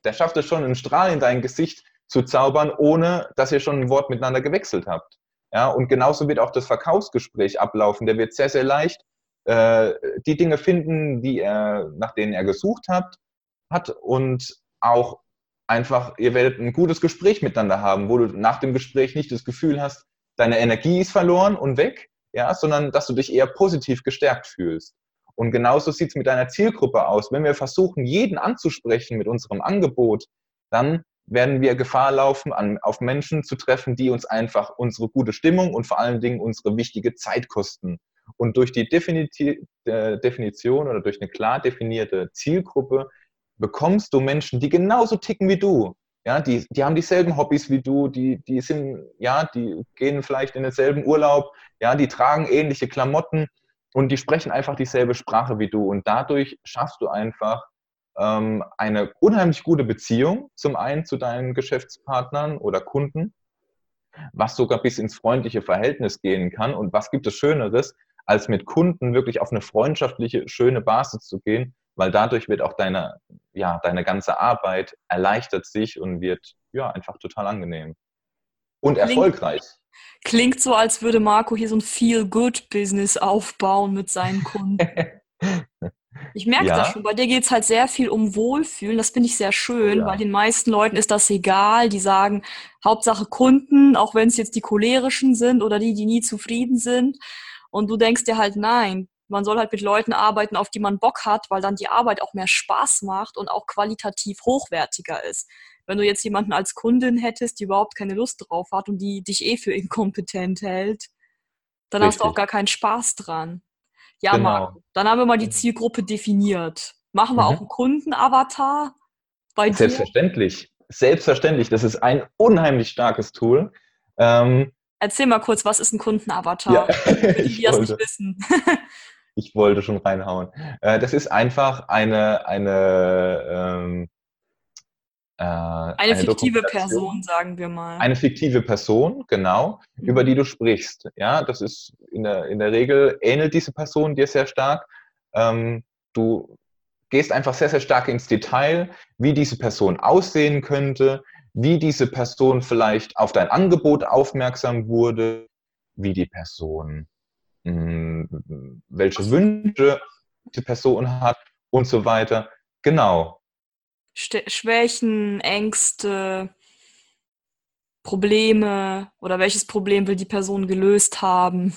der schafft es schon, einen Strahl in dein Gesicht zu zaubern, ohne dass ihr schon ein Wort miteinander gewechselt habt. Ja, und genauso wird auch das Verkaufsgespräch ablaufen. Der wird sehr, sehr leicht äh, die Dinge finden, die er, nach denen er gesucht hat, hat und auch einfach, ihr werdet ein gutes Gespräch miteinander haben, wo du nach dem Gespräch nicht das Gefühl hast, deine Energie ist verloren und weg, ja, sondern dass du dich eher positiv gestärkt fühlst. Und genauso sieht es mit deiner Zielgruppe aus. Wenn wir versuchen, jeden anzusprechen mit unserem Angebot, dann werden wir Gefahr laufen, an, auf Menschen zu treffen, die uns einfach unsere gute Stimmung und vor allen Dingen unsere wichtige Zeit kosten. Und durch die äh, Definition oder durch eine klar definierte Zielgruppe bekommst du Menschen, die genauso ticken wie du. Ja, die, die haben dieselben Hobbys wie du, die, die sind, ja, die gehen vielleicht in denselben Urlaub, ja, die tragen ähnliche Klamotten und die sprechen einfach dieselbe Sprache wie du. Und dadurch schaffst du einfach ähm, eine unheimlich gute Beziehung, zum einen zu deinen Geschäftspartnern oder Kunden, was sogar bis ins freundliche Verhältnis gehen kann. Und was gibt es Schöneres, als mit Kunden wirklich auf eine freundschaftliche, schöne Basis zu gehen, weil dadurch wird auch deine, ja, deine ganze Arbeit erleichtert sich und wird ja einfach total angenehm. Und klingt, erfolgreich. Klingt so, als würde Marco hier so ein Feel-Good-Business aufbauen mit seinen Kunden. Ich merke ja. das schon. Bei dir geht es halt sehr viel um Wohlfühlen. Das finde ich sehr schön. Ja. Bei den meisten Leuten ist das egal. Die sagen, Hauptsache Kunden, auch wenn es jetzt die cholerischen sind oder die, die nie zufrieden sind. Und du denkst dir halt, nein, man soll halt mit Leuten arbeiten, auf die man Bock hat, weil dann die Arbeit auch mehr Spaß macht und auch qualitativ hochwertiger ist. Wenn du jetzt jemanden als Kundin hättest, die überhaupt keine Lust drauf hat und die dich eh für inkompetent hält, dann Richtig. hast du auch gar keinen Spaß dran. Ja, genau. Marco, dann haben wir mal die Zielgruppe definiert. Machen wir mhm. auch einen Kundenavatar bei dir? Selbstverständlich. Selbstverständlich. Das ist ein unheimlich starkes Tool. Ähm, Erzähl mal kurz, was ist ein Kundenavatar? Ja, die, die das nicht wissen. ich wollte schon reinhauen. Äh, das ist einfach eine, eine, ähm, äh, eine, eine fiktive Person, sagen wir mal. Eine fiktive Person, genau, mhm. über die du sprichst. Ja, das ist in der, in der Regel ähnelt diese Person dir sehr stark. Ähm, du gehst einfach sehr, sehr stark ins Detail, wie diese Person aussehen könnte, wie diese Person vielleicht auf dein Angebot aufmerksam wurde, wie die Person, mh, hm, welche Wünsche die Person hat und so weiter. Genau. Schwächen, Ängste, Probleme oder welches Problem will die Person gelöst haben?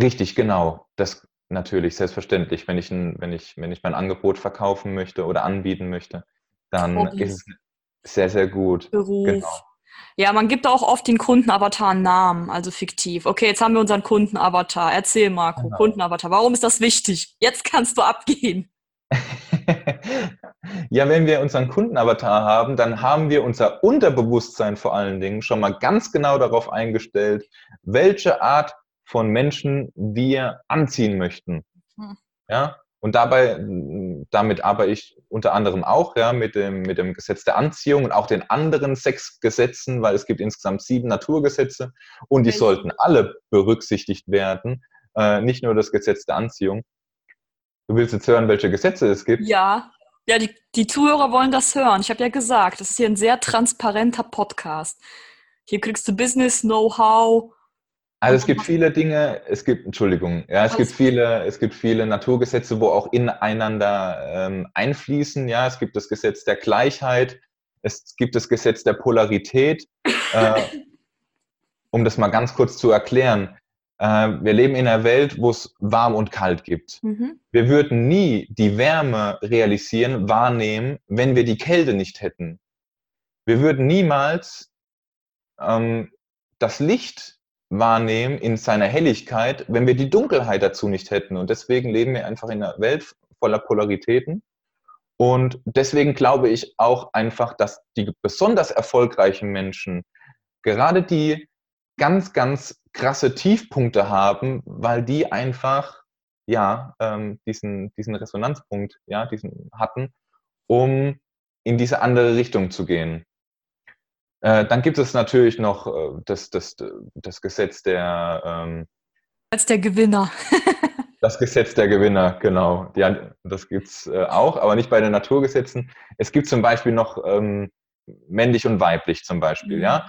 Richtig, genau. Das natürlich, selbstverständlich. Wenn ich, ein, wenn ich, wenn ich mein Angebot verkaufen möchte oder anbieten möchte, dann Hobbys. ist es sehr, sehr gut. Beruf. Genau. Ja, man gibt auch oft den Kundenavatar einen Namen, also fiktiv. Okay, jetzt haben wir unseren Kundenavatar. Erzähl, Marco, genau. Kundenavatar. Warum ist das wichtig? Jetzt kannst du abgehen. ja, wenn wir unseren Kundenavatar haben, dann haben wir unser Unterbewusstsein vor allen Dingen schon mal ganz genau darauf eingestellt, welche Art von Menschen wir anziehen möchten. Hm. Ja, und dabei, damit arbeite ich unter anderem auch ja, mit, dem, mit dem Gesetz der Anziehung und auch den anderen sechs Gesetzen, weil es gibt insgesamt sieben Naturgesetze und die sollten alle berücksichtigt werden, äh, nicht nur das Gesetz der Anziehung. Du willst jetzt hören, welche Gesetze es gibt? Ja, ja die, die Zuhörer wollen das hören. Ich habe ja gesagt, das ist hier ein sehr transparenter Podcast. Hier kriegst du Business, Know-how, also es gibt viele Dinge, es gibt, Entschuldigung, ja, es gibt viele, es gibt viele Naturgesetze, wo auch ineinander ähm, einfließen. Ja, es gibt das Gesetz der Gleichheit, es gibt das Gesetz der Polarität. Äh, um das mal ganz kurz zu erklären, äh, wir leben in einer Welt, wo es warm und kalt gibt. Mhm. Wir würden nie die Wärme realisieren, wahrnehmen, wenn wir die Kälte nicht hätten. Wir würden niemals ähm, das Licht wahrnehmen in seiner Helligkeit, wenn wir die Dunkelheit dazu nicht hätten. Und deswegen leben wir einfach in einer Welt voller Polaritäten. Und deswegen glaube ich auch einfach, dass die besonders erfolgreichen Menschen, gerade die ganz, ganz krasse Tiefpunkte haben, weil die einfach ja ähm, diesen, diesen Resonanzpunkt ja, diesen hatten, um in diese andere Richtung zu gehen. Äh, dann gibt es natürlich noch äh, das, das, das Gesetz der ähm, als der Gewinner. das Gesetz der Gewinner, genau. Ja, das gibt es äh, auch, aber nicht bei den Naturgesetzen. Es gibt zum Beispiel noch ähm, männlich und weiblich zum Beispiel, mhm. ja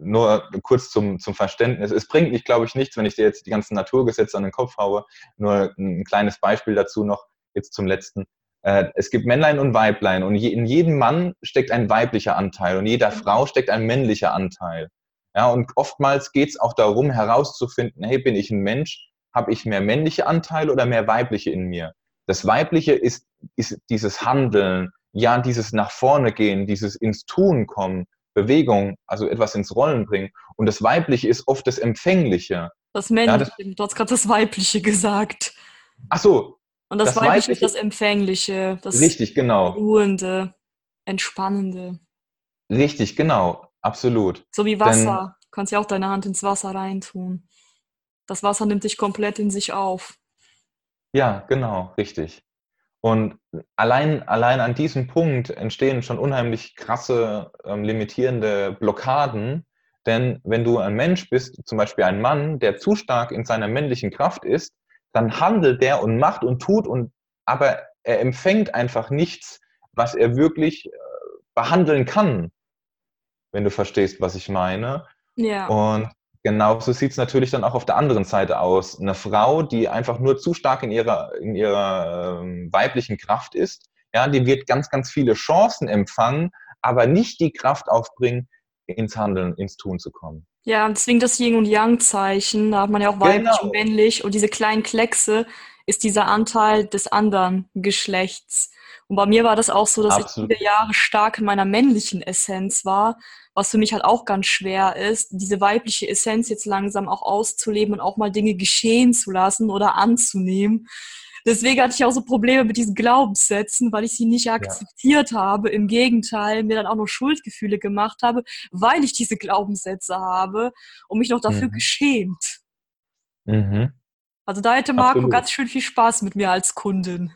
nur kurz zum, zum Verständnis. Es bringt mich, glaube ich, nichts, wenn ich dir jetzt die ganzen Naturgesetze an den Kopf haue. Nur ein kleines Beispiel dazu noch, jetzt zum letzten. Äh, es gibt Männlein und Weiblein und in jedem Mann steckt ein weiblicher Anteil und jeder Frau steckt ein männlicher Anteil. Ja, und oftmals geht es auch darum, herauszufinden, hey, bin ich ein Mensch? Habe ich mehr männliche Anteile oder mehr weibliche in mir? Das Weibliche ist, ist dieses Handeln, ja, dieses nach vorne gehen, dieses ins Tun kommen, Bewegung, also etwas ins Rollen bringen. Und das Weibliche ist oft das Empfängliche. Das Männliche, ja, das, du hast gerade das Weibliche gesagt. Ach so. Und das, das Weibliche, Weibliche ist das Empfängliche, das richtig, genau. Ruhende, Entspannende. Richtig, genau, absolut. So wie Wasser. Denn, du kannst ja auch deine Hand ins Wasser reintun. Das Wasser nimmt dich komplett in sich auf. Ja, genau, richtig. Und allein, allein an diesem Punkt entstehen schon unheimlich krasse, ähm, limitierende Blockaden. Denn wenn du ein Mensch bist, zum Beispiel ein Mann, der zu stark in seiner männlichen Kraft ist, dann handelt der und macht und tut und aber er empfängt einfach nichts, was er wirklich äh, behandeln kann, wenn du verstehst, was ich meine. Ja. Und Genauso sieht es natürlich dann auch auf der anderen Seite aus. Eine Frau, die einfach nur zu stark in ihrer, in ihrer ähm, weiblichen Kraft ist, ja, die wird ganz, ganz viele Chancen empfangen, aber nicht die Kraft aufbringen, ins Handeln, ins Tun zu kommen. Ja, deswegen das Yin- und Yang-Zeichen, da hat man ja auch weiblich genau. und männlich und diese kleinen Kleckse ist dieser Anteil des anderen Geschlechts. Und bei mir war das auch so, dass Absolut. ich viele Jahre stark in meiner männlichen Essenz war, was für mich halt auch ganz schwer ist, diese weibliche Essenz jetzt langsam auch auszuleben und auch mal Dinge geschehen zu lassen oder anzunehmen. Deswegen hatte ich auch so Probleme mit diesen Glaubenssätzen, weil ich sie nicht akzeptiert ja. habe. Im Gegenteil, mir dann auch noch Schuldgefühle gemacht habe, weil ich diese Glaubenssätze habe und mich noch dafür mhm. geschämt. Mhm. Also da hätte Marco Absolut. ganz schön viel Spaß mit mir als Kundin.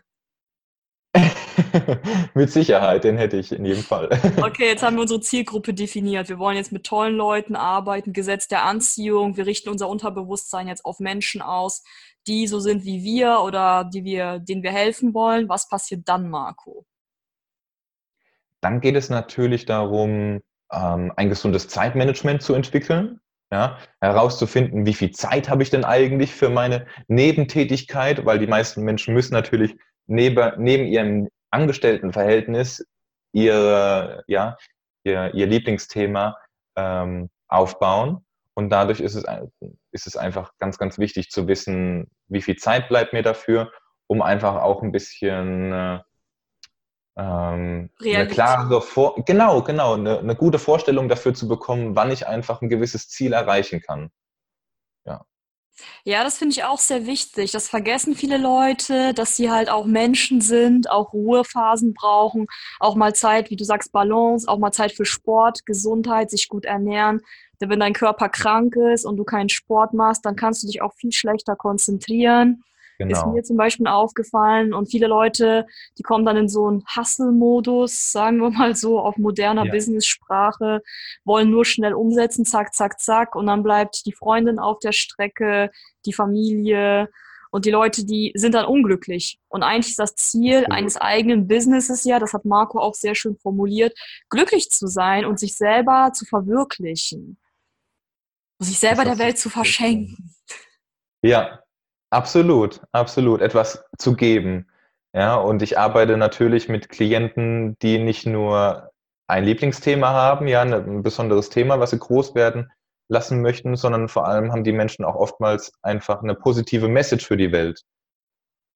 mit Sicherheit, den hätte ich in jedem Fall. okay, jetzt haben wir unsere Zielgruppe definiert. Wir wollen jetzt mit tollen Leuten arbeiten, Gesetz der Anziehung. Wir richten unser Unterbewusstsein jetzt auf Menschen aus, die so sind wie wir oder die wir, denen wir helfen wollen. Was passiert dann, Marco? Dann geht es natürlich darum, ähm, ein gesundes Zeitmanagement zu entwickeln. Ja, herauszufinden, wie viel Zeit habe ich denn eigentlich für meine Nebentätigkeit, weil die meisten Menschen müssen natürlich neben, neben ihrem Angestelltenverhältnis ihre, ja, ihr, ihr Lieblingsthema ähm, aufbauen. Und dadurch ist es, ist es einfach ganz, ganz wichtig zu wissen, wie viel Zeit bleibt mir dafür, um einfach auch ein bisschen äh, ähm, eine klare Vor genau, genau, eine, eine gute Vorstellung dafür zu bekommen, wann ich einfach ein gewisses Ziel erreichen kann. Ja, das finde ich auch sehr wichtig. Das vergessen viele Leute, dass sie halt auch Menschen sind, auch Ruhephasen brauchen, auch mal Zeit, wie du sagst, Balance, auch mal Zeit für Sport, Gesundheit, sich gut ernähren. Denn wenn dein Körper krank ist und du keinen Sport machst, dann kannst du dich auch viel schlechter konzentrieren. Genau. Ist mir zum Beispiel aufgefallen. Und viele Leute, die kommen dann in so einen Hustle-Modus, sagen wir mal so, auf moderner ja. Business-Sprache, wollen nur schnell umsetzen, zack, zack, zack. Und dann bleibt die Freundin auf der Strecke, die Familie. Und die Leute, die sind dann unglücklich. Und eigentlich ist das Ziel mhm. eines eigenen Businesses ja, das hat Marco auch sehr schön formuliert, glücklich zu sein und sich selber zu verwirklichen. Sich selber der Welt zu verschenken. Ja, Absolut, absolut. Etwas zu geben. Ja, und ich arbeite natürlich mit Klienten, die nicht nur ein Lieblingsthema haben, ja, ein besonderes Thema, was sie groß werden lassen möchten, sondern vor allem haben die Menschen auch oftmals einfach eine positive Message für die Welt.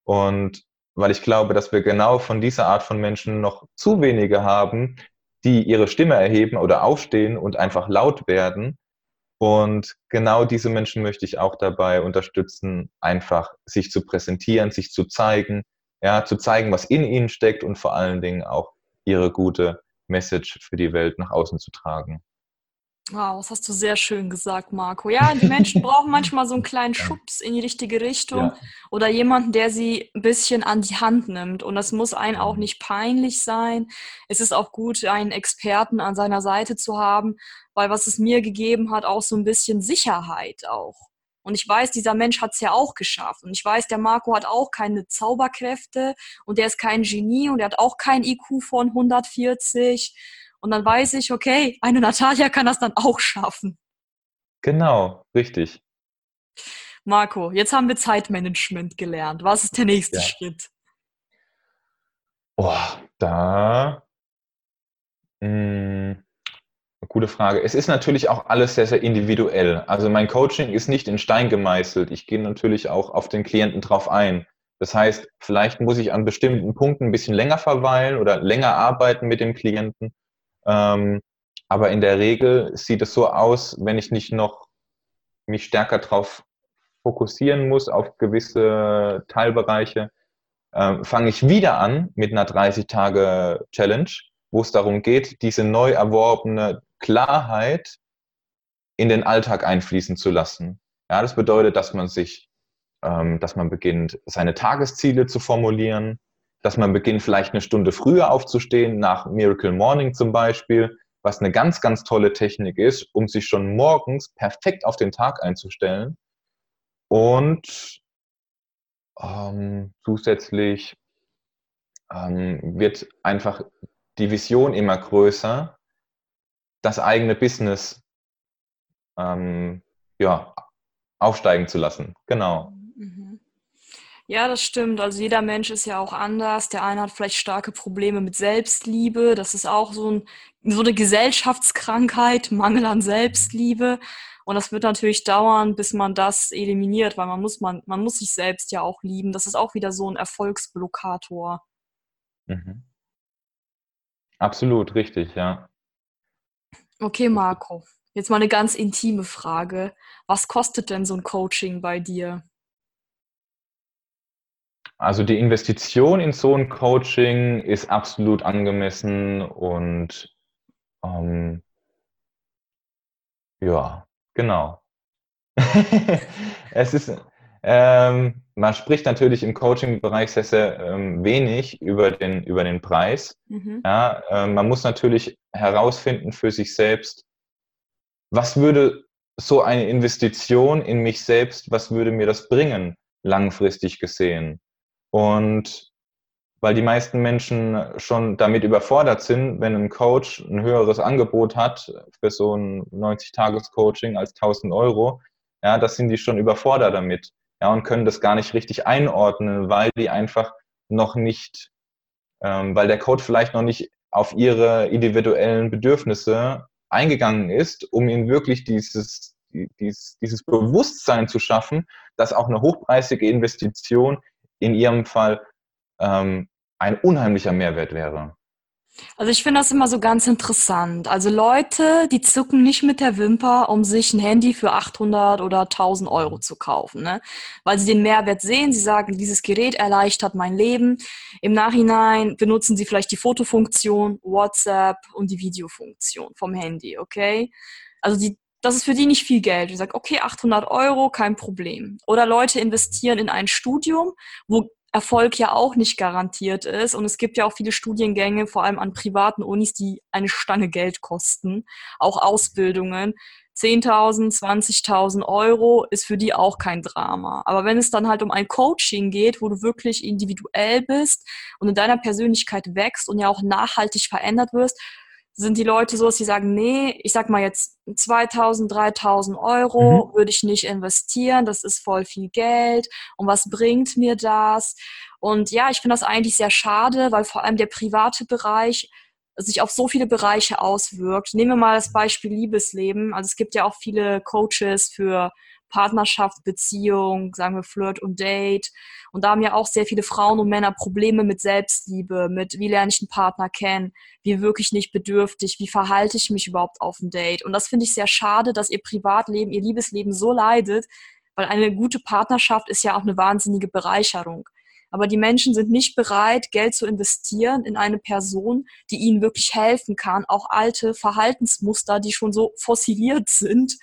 Und weil ich glaube, dass wir genau von dieser Art von Menschen noch zu wenige haben, die ihre Stimme erheben oder aufstehen und einfach laut werden. Und genau diese Menschen möchte ich auch dabei unterstützen, einfach sich zu präsentieren, sich zu zeigen, ja, zu zeigen, was in ihnen steckt und vor allen Dingen auch ihre gute Message für die Welt nach außen zu tragen. Wow, das hast du sehr schön gesagt, Marco. Ja, die Menschen brauchen manchmal so einen kleinen Schubs in die richtige Richtung ja. oder jemanden, der sie ein bisschen an die Hand nimmt. Und das muss einem auch mhm. nicht peinlich sein. Es ist auch gut, einen Experten an seiner Seite zu haben, weil was es mir gegeben hat, auch so ein bisschen Sicherheit auch. Und ich weiß, dieser Mensch hat es ja auch geschafft. Und ich weiß, der Marco hat auch keine Zauberkräfte und der ist kein Genie und er hat auch kein IQ von 140 und dann weiß ich, okay, eine Natalia kann das dann auch schaffen. Genau, richtig. Marco, jetzt haben wir Zeitmanagement gelernt. Was ist der nächste ja. Schritt? Oh, da. Mh, hm, gute Frage. Es ist natürlich auch alles sehr, sehr individuell. Also mein Coaching ist nicht in Stein gemeißelt. Ich gehe natürlich auch auf den Klienten drauf ein. Das heißt, vielleicht muss ich an bestimmten Punkten ein bisschen länger verweilen oder länger arbeiten mit dem Klienten ähm, aber in der Regel sieht es so aus, wenn ich nicht noch mich stärker darauf fokussieren muss, auf gewisse Teilbereiche, äh, fange ich wieder an mit einer 30-Tage-Challenge, wo es darum geht, diese neu erworbene Klarheit in den Alltag einfließen zu lassen. Ja, das bedeutet, dass man sich, ähm, dass man beginnt, seine Tagesziele zu formulieren, dass man beginnt, vielleicht eine Stunde früher aufzustehen, nach Miracle Morning zum Beispiel, was eine ganz, ganz tolle Technik ist, um sich schon morgens perfekt auf den Tag einzustellen. Und ähm, zusätzlich ähm, wird einfach die Vision immer größer, das eigene Business ähm, ja, aufsteigen zu lassen. Genau. Ja, das stimmt. Also jeder Mensch ist ja auch anders. Der eine hat vielleicht starke Probleme mit Selbstliebe. Das ist auch so, ein, so eine Gesellschaftskrankheit, Mangel an Selbstliebe. Und das wird natürlich dauern, bis man das eliminiert, weil man muss, man, man muss sich selbst ja auch lieben. Das ist auch wieder so ein Erfolgsblockator. Mhm. Absolut, richtig, ja. Okay, Marco. Jetzt mal eine ganz intime Frage. Was kostet denn so ein Coaching bei dir? Also die Investition in so ein Coaching ist absolut angemessen und ähm, ja, genau. es ist, ähm, man spricht natürlich im Coaching-Bereich sehr, sehr ähm, wenig über den, über den Preis. Mhm. Ja, äh, man muss natürlich herausfinden für sich selbst, was würde so eine Investition in mich selbst, was würde mir das bringen, langfristig gesehen? Und weil die meisten Menschen schon damit überfordert sind, wenn ein Coach ein höheres Angebot hat für so ein 90-Tages-Coaching als 1000 Euro, ja, das sind die schon überfordert damit, ja, und können das gar nicht richtig einordnen, weil die einfach noch nicht, ähm, weil der Coach vielleicht noch nicht auf ihre individuellen Bedürfnisse eingegangen ist, um ihnen wirklich dieses, dieses, dieses Bewusstsein zu schaffen, dass auch eine hochpreisige Investition in Ihrem Fall ähm, ein unheimlicher Mehrwert wäre? Also ich finde das immer so ganz interessant. Also Leute, die zucken nicht mit der Wimper, um sich ein Handy für 800 oder 1000 Euro zu kaufen, ne? weil sie den Mehrwert sehen. Sie sagen, dieses Gerät erleichtert mein Leben. Im Nachhinein benutzen sie vielleicht die Fotofunktion, WhatsApp und die Videofunktion vom Handy, okay? Also die, das ist für die nicht viel Geld. Ich sage, okay, 800 Euro, kein Problem. Oder Leute investieren in ein Studium, wo Erfolg ja auch nicht garantiert ist. Und es gibt ja auch viele Studiengänge, vor allem an privaten Unis, die eine Stange Geld kosten. Auch Ausbildungen. 10.000, 20.000 Euro ist für die auch kein Drama. Aber wenn es dann halt um ein Coaching geht, wo du wirklich individuell bist und in deiner Persönlichkeit wächst und ja auch nachhaltig verändert wirst, sind die Leute so, dass sie sagen, nee, ich sag mal jetzt 2000, 3000 Euro mhm. würde ich nicht investieren, das ist voll viel Geld und was bringt mir das? Und ja, ich finde das eigentlich sehr schade, weil vor allem der private Bereich sich auf so viele Bereiche auswirkt. Nehmen wir mal das Beispiel Liebesleben. Also es gibt ja auch viele Coaches für Partnerschaft, Beziehung, sagen wir Flirt und Date. Und da haben ja auch sehr viele Frauen und Männer Probleme mit Selbstliebe, mit wie lerne ich einen Partner kennen, wie wirklich nicht bedürftig, wie verhalte ich mich überhaupt auf ein Date. Und das finde ich sehr schade, dass ihr Privatleben, ihr Liebesleben so leidet, weil eine gute Partnerschaft ist ja auch eine wahnsinnige Bereicherung. Aber die Menschen sind nicht bereit, Geld zu investieren in eine Person, die ihnen wirklich helfen kann, auch alte Verhaltensmuster, die schon so fossiliert sind,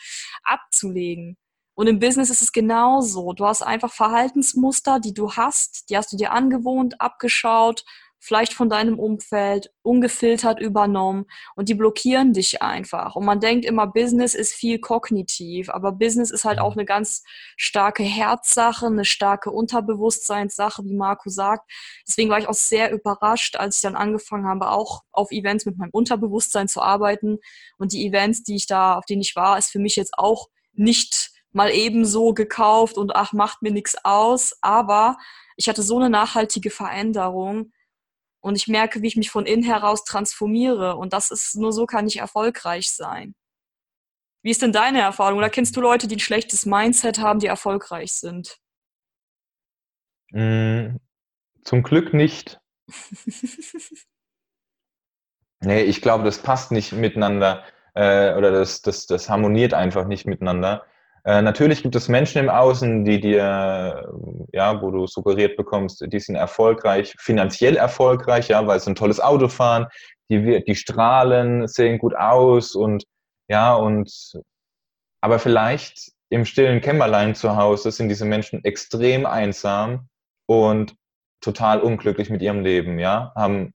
abzulegen. Und im Business ist es genauso. Du hast einfach Verhaltensmuster, die du hast, die hast du dir angewohnt, abgeschaut, vielleicht von deinem Umfeld, ungefiltert übernommen und die blockieren dich einfach. Und man denkt immer, Business ist viel kognitiv, aber Business ist halt auch eine ganz starke Herzsache, eine starke Unterbewusstseinssache, wie Marco sagt. Deswegen war ich auch sehr überrascht, als ich dann angefangen habe, auch auf Events mit meinem Unterbewusstsein zu arbeiten. Und die Events, die ich da, auf denen ich war, ist für mich jetzt auch nicht mal ebenso gekauft und ach, macht mir nichts aus. Aber ich hatte so eine nachhaltige Veränderung und ich merke, wie ich mich von innen heraus transformiere. Und das ist, nur so kann ich erfolgreich sein. Wie ist denn deine Erfahrung? Oder kennst du Leute, die ein schlechtes Mindset haben, die erfolgreich sind? Mm, zum Glück nicht. nee, ich glaube, das passt nicht miteinander äh, oder das, das, das harmoniert einfach nicht miteinander. Äh, natürlich gibt es Menschen im Außen, die dir, ja, wo du suggeriert bekommst, die sind erfolgreich, finanziell erfolgreich, ja, weil sie ein tolles Auto fahren, die, die strahlen, sehen gut aus und ja, und aber vielleicht im stillen Kämmerlein zu Hause sind diese Menschen extrem einsam und total unglücklich mit ihrem Leben, ja, haben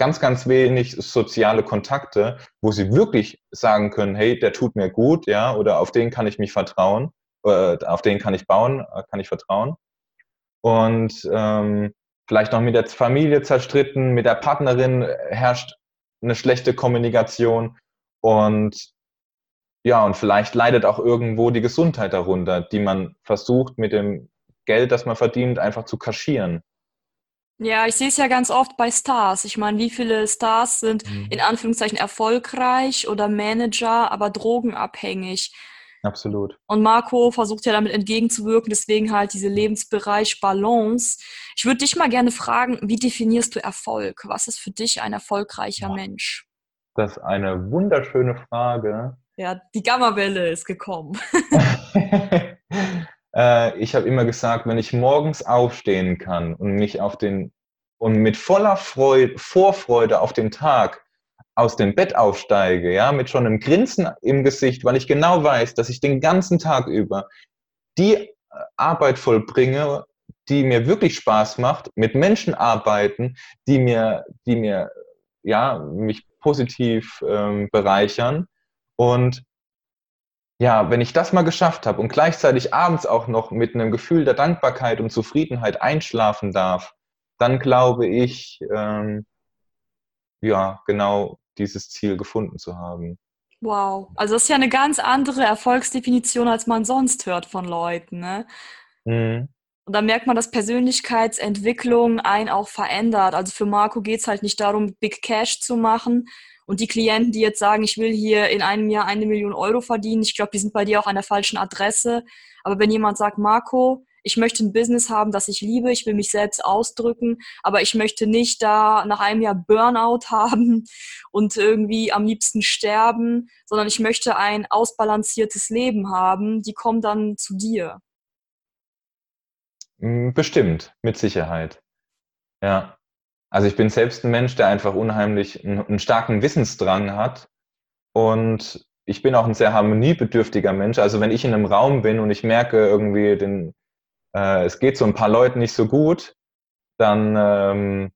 ganz, ganz wenig soziale Kontakte, wo sie wirklich sagen können, hey, der tut mir gut, ja, oder auf den kann ich mich vertrauen, äh, auf den kann ich bauen, äh, kann ich vertrauen. Und ähm, vielleicht noch mit der Familie zerstritten, mit der Partnerin herrscht eine schlechte Kommunikation und ja, und vielleicht leidet auch irgendwo die Gesundheit darunter, die man versucht mit dem Geld, das man verdient, einfach zu kaschieren. Ja, ich sehe es ja ganz oft bei Stars. Ich meine, wie viele Stars sind mhm. in Anführungszeichen erfolgreich oder Manager, aber drogenabhängig? Absolut. Und Marco versucht ja damit entgegenzuwirken, deswegen halt diese Lebensbereich Balance. Ich würde dich mal gerne fragen, wie definierst du Erfolg? Was ist für dich ein erfolgreicher ja. Mensch? Das ist eine wunderschöne Frage. Ja, die Gammawelle ist gekommen. Äh, ich habe immer gesagt, wenn ich morgens aufstehen kann und mich auf den und mit voller Freude, Vorfreude auf den Tag aus dem Bett aufsteige, ja, mit schon einem Grinsen im Gesicht, weil ich genau weiß, dass ich den ganzen Tag über die äh, Arbeit vollbringe, die mir wirklich Spaß macht, mit Menschen arbeiten, die mir, die mir, ja, mich positiv ähm, bereichern. Und ja, wenn ich das mal geschafft habe und gleichzeitig abends auch noch mit einem Gefühl der Dankbarkeit und Zufriedenheit einschlafen darf, dann glaube ich, ähm, ja, genau dieses Ziel gefunden zu haben. Wow, also das ist ja eine ganz andere Erfolgsdefinition, als man sonst hört von Leuten. Ne? Mhm. Und da merkt man, dass Persönlichkeitsentwicklung einen auch verändert. Also für Marco geht es halt nicht darum, Big Cash zu machen, und die Klienten, die jetzt sagen, ich will hier in einem Jahr eine Million Euro verdienen, ich glaube, die sind bei dir auch an der falschen Adresse. Aber wenn jemand sagt, Marco, ich möchte ein Business haben, das ich liebe, ich will mich selbst ausdrücken, aber ich möchte nicht da nach einem Jahr Burnout haben und irgendwie am liebsten sterben, sondern ich möchte ein ausbalanciertes Leben haben, die kommen dann zu dir. Mm, bestimmt, mit Sicherheit. Ja. Also ich bin selbst ein Mensch, der einfach unheimlich einen, einen starken Wissensdrang hat. Und ich bin auch ein sehr harmoniebedürftiger Mensch. Also wenn ich in einem Raum bin und ich merke irgendwie, den, äh, es geht so ein paar Leuten nicht so gut, dann ähm,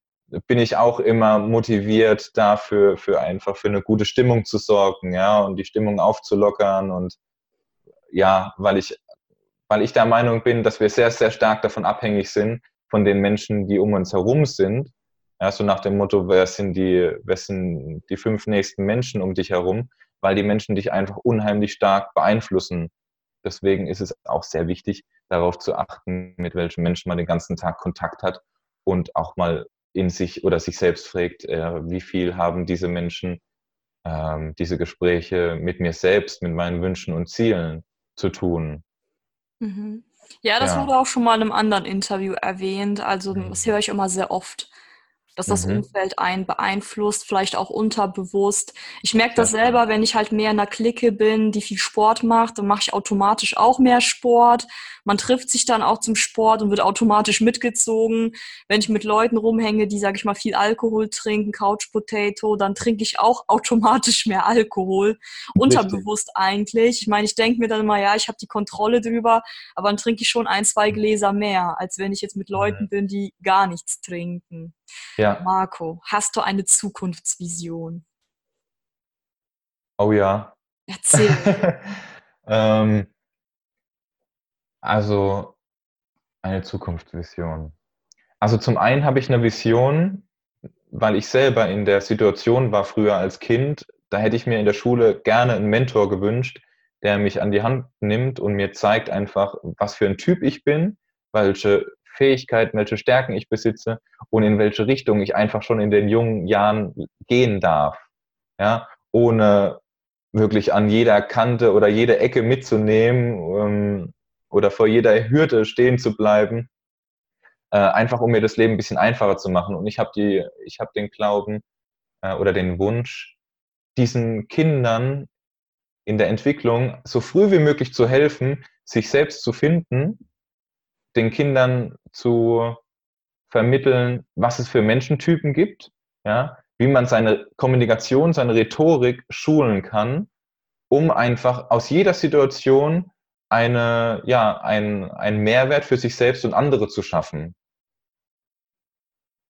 bin ich auch immer motiviert dafür, für einfach für eine gute Stimmung zu sorgen, ja, und die Stimmung aufzulockern und ja, weil ich, weil ich der Meinung bin, dass wir sehr, sehr stark davon abhängig sind, von den Menschen, die um uns herum sind. Ja, so nach dem Motto, wer sind die, wer sind die fünf nächsten Menschen um dich herum, weil die Menschen dich einfach unheimlich stark beeinflussen. Deswegen ist es auch sehr wichtig, darauf zu achten, mit welchen Menschen man den ganzen Tag Kontakt hat und auch mal in sich oder sich selbst fragt, äh, wie viel haben diese Menschen ähm, diese Gespräche mit mir selbst, mit meinen Wünschen und Zielen zu tun. Mhm. Ja, das ja. wurde auch schon mal in einem anderen Interview erwähnt. Also das höre ich immer sehr oft dass das mhm. Umfeld einen beeinflusst, vielleicht auch unterbewusst. Ich merke das selber, wenn ich halt mehr in einer Clique bin, die viel Sport macht, dann mache ich automatisch auch mehr Sport. Man trifft sich dann auch zum Sport und wird automatisch mitgezogen. Wenn ich mit Leuten rumhänge, die, sage ich mal, viel Alkohol trinken, Couch Potato, dann trinke ich auch automatisch mehr Alkohol. Unterbewusst eigentlich. Ich meine, ich denke mir dann immer, ja, ich habe die Kontrolle drüber, aber dann trinke ich schon ein, zwei Gläser mehr, als wenn ich jetzt mit Leuten bin, die gar nichts trinken. Ja. Marco, hast du eine Zukunftsvision? Oh ja. Erzähl. ähm, also eine Zukunftsvision. Also zum einen habe ich eine Vision, weil ich selber in der Situation war früher als Kind, da hätte ich mir in der Schule gerne einen Mentor gewünscht, der mich an die Hand nimmt und mir zeigt einfach, was für ein Typ ich bin, welche Fähigkeiten, welche Stärken ich besitze und in welche Richtung ich einfach schon in den jungen Jahren gehen darf. Ja, ohne wirklich an jeder Kante oder jede Ecke mitzunehmen ähm, oder vor jeder Hürde stehen zu bleiben, äh, einfach um mir das Leben ein bisschen einfacher zu machen. Und ich habe habe den Glauben äh, oder den Wunsch, diesen Kindern in der Entwicklung so früh wie möglich zu helfen, sich selbst zu finden den Kindern zu vermitteln, was es für Menschentypen gibt, ja, wie man seine Kommunikation, seine Rhetorik schulen kann, um einfach aus jeder Situation eine, ja, ein, ein Mehrwert für sich selbst und andere zu schaffen.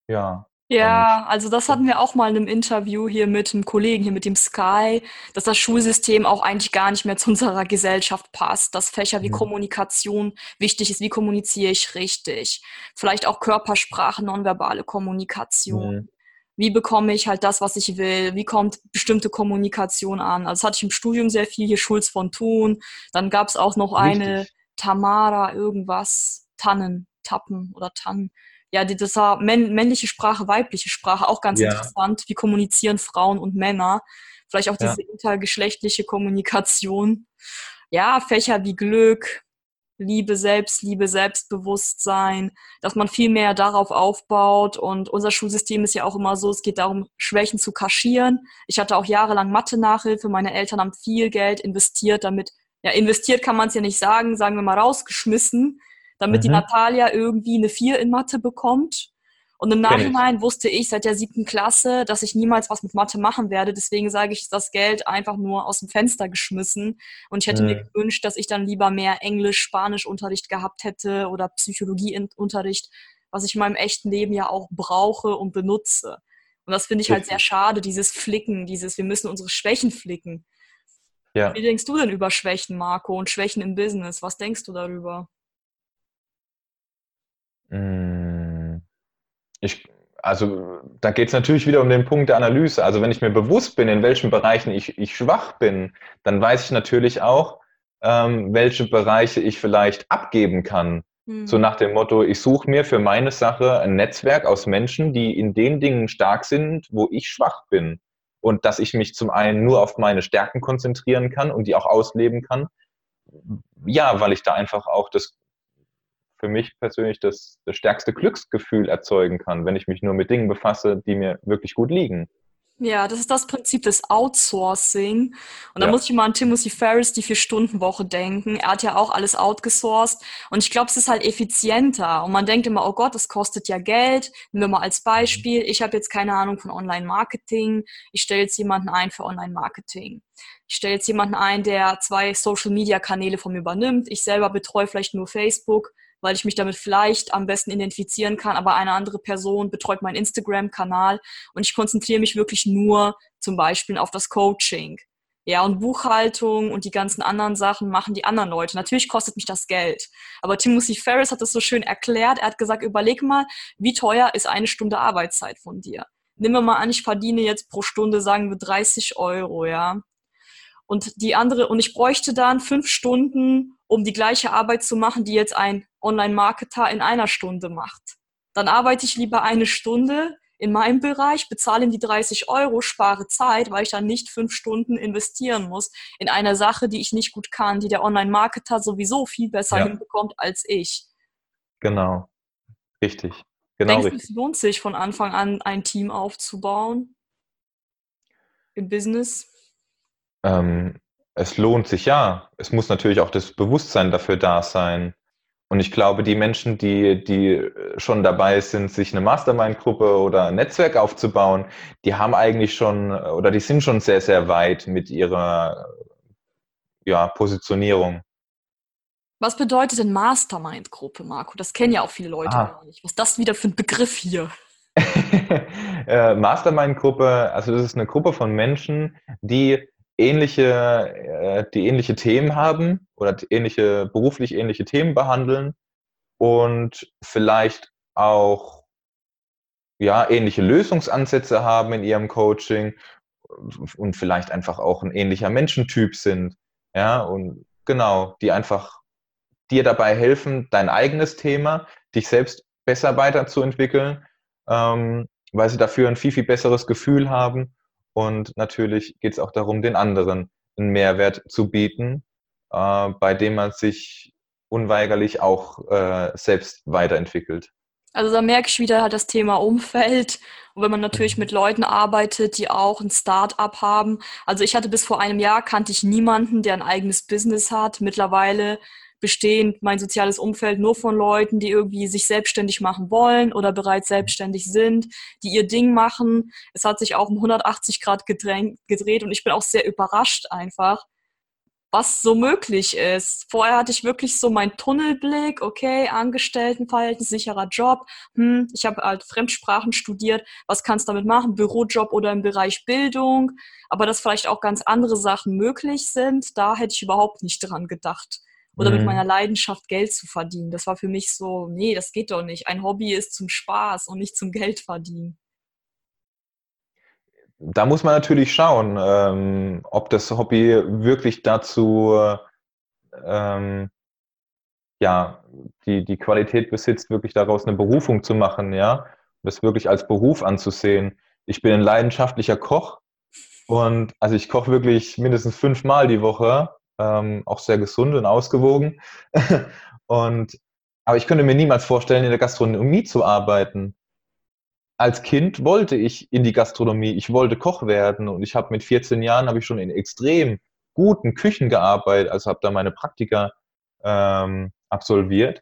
Ja. Ja, also das hatten wir auch mal in einem Interview hier mit einem Kollegen, hier mit dem Sky, dass das Schulsystem auch eigentlich gar nicht mehr zu unserer Gesellschaft passt, dass Fächer wie mhm. Kommunikation wichtig ist, wie kommuniziere ich richtig, vielleicht auch Körpersprache, nonverbale Kommunikation. Mhm. Wie bekomme ich halt das, was ich will? Wie kommt bestimmte Kommunikation an? Also das hatte ich im Studium sehr viel, hier Schulz von Thun. Dann gab es auch noch Richtig. eine Tamara irgendwas, Tannen, Tappen oder Tannen ja, die, das war männ männliche Sprache, weibliche Sprache, auch ganz ja. interessant. Wie kommunizieren Frauen und Männer? Vielleicht auch diese ja. intergeschlechtliche Kommunikation. Ja, Fächer wie Glück, Liebe, Selbstliebe, Selbstbewusstsein, dass man viel mehr darauf aufbaut. Und unser Schulsystem ist ja auch immer so, es geht darum, Schwächen zu kaschieren. Ich hatte auch jahrelang Mathe-Nachhilfe. Meine Eltern haben viel Geld investiert, damit, ja, investiert kann man es ja nicht sagen, sagen wir mal rausgeschmissen, damit mhm. die Natalia irgendwie eine Vier in Mathe bekommt. Und im Nachhinein wusste ich seit der siebten Klasse, dass ich niemals was mit Mathe machen werde. Deswegen sage ich, das Geld einfach nur aus dem Fenster geschmissen. Und ich hätte mhm. mir gewünscht, dass ich dann lieber mehr Englisch, Spanisch-Unterricht gehabt hätte oder Psychologie-Unterricht, was ich in meinem echten Leben ja auch brauche und benutze. Und das finde ich halt sehr schade, dieses Flicken, dieses, wir müssen unsere Schwächen flicken. Ja. Wie denkst du denn über Schwächen, Marco, und Schwächen im Business? Was denkst du darüber? Hm. Ich, also da geht es natürlich wieder um den Punkt der Analyse. Also wenn ich mir bewusst bin, in welchen Bereichen ich, ich schwach bin, dann weiß ich natürlich auch, ähm, welche Bereiche ich vielleicht abgeben kann. Mhm. So nach dem Motto, ich suche mir für meine Sache ein Netzwerk aus Menschen, die in den Dingen stark sind, wo ich schwach bin. Und dass ich mich zum einen nur auf meine Stärken konzentrieren kann und die auch ausleben kann. Ja, weil ich da einfach auch das für mich persönlich das, das stärkste Glücksgefühl erzeugen kann, wenn ich mich nur mit Dingen befasse, die mir wirklich gut liegen. Ja, das ist das Prinzip des Outsourcing. Und da ja. muss ich mal an Timothy Ferris, die Vier-Stunden-Woche denken. Er hat ja auch alles outgesourced. Und ich glaube, es ist halt effizienter. Und man denkt immer, oh Gott, das kostet ja Geld. Nehmen wir mal als Beispiel. Ich habe jetzt keine Ahnung von Online-Marketing. Ich stelle jetzt jemanden ein für Online-Marketing. Ich stelle jetzt jemanden ein, der zwei Social-Media-Kanäle von mir übernimmt. Ich selber betreue vielleicht nur Facebook weil ich mich damit vielleicht am besten identifizieren kann, aber eine andere Person betreut meinen Instagram-Kanal und ich konzentriere mich wirklich nur zum Beispiel auf das Coaching. Ja, und Buchhaltung und die ganzen anderen Sachen machen die anderen Leute. Natürlich kostet mich das Geld. Aber Timothy Ferris hat es so schön erklärt. Er hat gesagt, überleg mal, wie teuer ist eine Stunde Arbeitszeit von dir? Nehmen wir mal an, ich verdiene jetzt pro Stunde, sagen wir 30 Euro, ja. Und die andere, und ich bräuchte dann fünf Stunden, um die gleiche Arbeit zu machen, die jetzt ein Online-Marketer in einer Stunde macht. Dann arbeite ich lieber eine Stunde in meinem Bereich, bezahle ihm die 30 Euro, spare Zeit, weil ich dann nicht fünf Stunden investieren muss in eine Sache, die ich nicht gut kann, die der Online-Marketer sowieso viel besser ja. hinbekommt als ich. Genau, richtig. Genau Denkst richtig. du, es lohnt sich von Anfang an ein Team aufzubauen im Business? Ähm, es lohnt sich ja. Es muss natürlich auch das Bewusstsein dafür da sein. Und ich glaube, die Menschen, die, die schon dabei sind, sich eine Mastermind-Gruppe oder ein Netzwerk aufzubauen, die haben eigentlich schon oder die sind schon sehr, sehr weit mit ihrer ja, Positionierung. Was bedeutet denn Mastermind-Gruppe, Marco? Das kennen ja auch viele Leute ah. gar nicht. Was ist das wieder für ein Begriff hier? Äh, Mastermind-Gruppe, also das ist eine Gruppe von Menschen, die ähnliche, äh, die ähnliche Themen haben oder ähnliche, beruflich ähnliche Themen behandeln und vielleicht auch ja, ähnliche Lösungsansätze haben in ihrem Coaching und vielleicht einfach auch ein ähnlicher Menschentyp sind. Ja, und genau, die einfach dir dabei helfen, dein eigenes Thema, dich selbst besser weiterzuentwickeln, ähm, weil sie dafür ein viel, viel besseres Gefühl haben und natürlich geht es auch darum, den anderen einen Mehrwert zu bieten, äh, bei dem man sich unweigerlich auch äh, selbst weiterentwickelt. Also da merke ich wieder halt das Thema Umfeld. Und wenn man natürlich mhm. mit Leuten arbeitet, die auch ein Start-up haben. Also ich hatte bis vor einem Jahr, kannte ich niemanden, der ein eigenes Business hat. Mittlerweile bestehend mein soziales Umfeld nur von Leuten, die irgendwie sich selbstständig machen wollen oder bereits selbstständig sind, die ihr Ding machen. Es hat sich auch um 180 Grad gedrängt, gedreht und ich bin auch sehr überrascht einfach, was so möglich ist. Vorher hatte ich wirklich so meinen Tunnelblick, okay, Angestelltenverhältnis, sicherer Job. Hm, ich habe halt Fremdsprachen studiert. Was kannst du damit machen? Bürojob oder im Bereich Bildung. Aber dass vielleicht auch ganz andere Sachen möglich sind, da hätte ich überhaupt nicht dran gedacht oder mhm. mit meiner Leidenschaft Geld zu verdienen. Das war für mich so, nee, das geht doch nicht. Ein Hobby ist zum Spaß und nicht zum Geld verdienen. Da muss man natürlich schauen, ähm, ob das Hobby wirklich dazu ähm, ja, die, die Qualität besitzt, wirklich daraus eine Berufung zu machen, ja, das wirklich als Beruf anzusehen. Ich bin ein leidenschaftlicher Koch und also ich koche wirklich mindestens fünfmal die Woche ähm, auch sehr gesund und ausgewogen. und, aber ich könnte mir niemals vorstellen, in der Gastronomie zu arbeiten. Als Kind wollte ich in die Gastronomie, ich wollte Koch werden und ich habe mit 14 Jahren habe ich schon in extrem guten Küchen gearbeitet, also habe da meine Praktika ähm, absolviert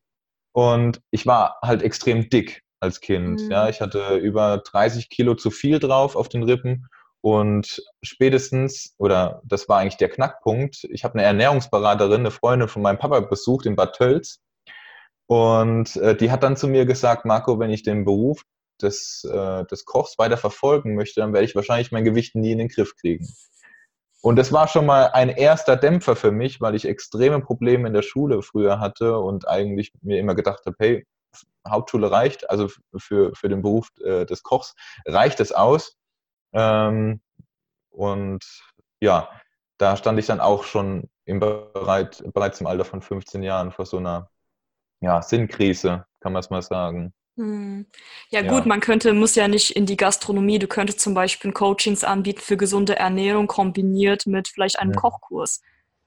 und ich war halt extrem dick als Kind. Mhm. Ja, ich hatte über 30 Kilo zu viel drauf auf den Rippen und spätestens, oder das war eigentlich der Knackpunkt, ich habe eine Ernährungsberaterin, eine Freundin von meinem Papa besucht in Bad Tölz. Und äh, die hat dann zu mir gesagt, Marco, wenn ich den Beruf des, äh, des Kochs weiter verfolgen möchte, dann werde ich wahrscheinlich mein Gewicht nie in den Griff kriegen. Und das war schon mal ein erster Dämpfer für mich, weil ich extreme Probleme in der Schule früher hatte und eigentlich mir immer gedacht habe, hey, Hauptschule reicht, also für, für den Beruf äh, des Kochs reicht es aus. Ähm, und ja, da stand ich dann auch schon im Bereit, bereits im Alter von 15 Jahren vor so einer ja, Sinnkrise, kann man es mal sagen. Hm. Ja, gut, ja. man könnte, muss ja nicht in die Gastronomie, du könntest zum Beispiel Coachings anbieten für gesunde Ernährung kombiniert mit vielleicht einem ja. Kochkurs.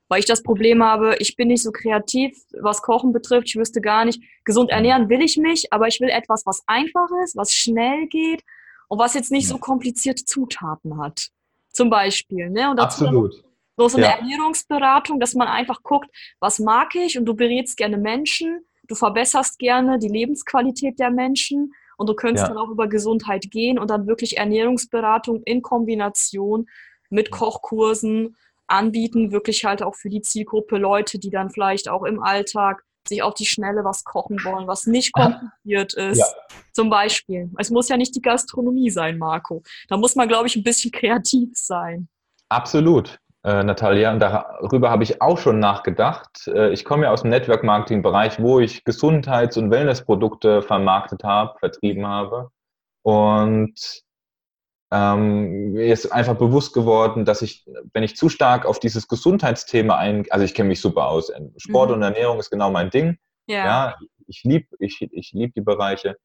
Weil ich das Problem habe, ich bin nicht so kreativ, was Kochen betrifft. Ich wüsste gar nicht, gesund ernähren will ich mich, aber ich will etwas, was einfach ist, was schnell geht und was jetzt nicht so komplizierte Zutaten hat. Zum Beispiel. Ne? Und dazu Absolut. So, eine ja. Ernährungsberatung, dass man einfach guckt, was mag ich und du berätst gerne Menschen, du verbesserst gerne die Lebensqualität der Menschen und du könntest ja. dann auch über Gesundheit gehen und dann wirklich Ernährungsberatung in Kombination mit Kochkursen anbieten, wirklich halt auch für die Zielgruppe Leute, die dann vielleicht auch im Alltag sich auf die Schnelle was kochen wollen, was nicht kompliziert ist. Ja. Zum Beispiel. Es muss ja nicht die Gastronomie sein, Marco. Da muss man, glaube ich, ein bisschen kreativ sein. Absolut. Äh, Natalia, und darüber habe ich auch schon nachgedacht. Äh, ich komme ja aus dem Network-Marketing-Bereich, wo ich Gesundheits- und Wellnessprodukte vermarktet habe, vertrieben habe. Und ähm, mir ist einfach bewusst geworden, dass ich, wenn ich zu stark auf dieses Gesundheitsthema ein, also ich kenne mich super aus, Sport mhm. und Ernährung ist genau mein Ding. Ja, ja ich liebe ich, ich lieb die Bereiche.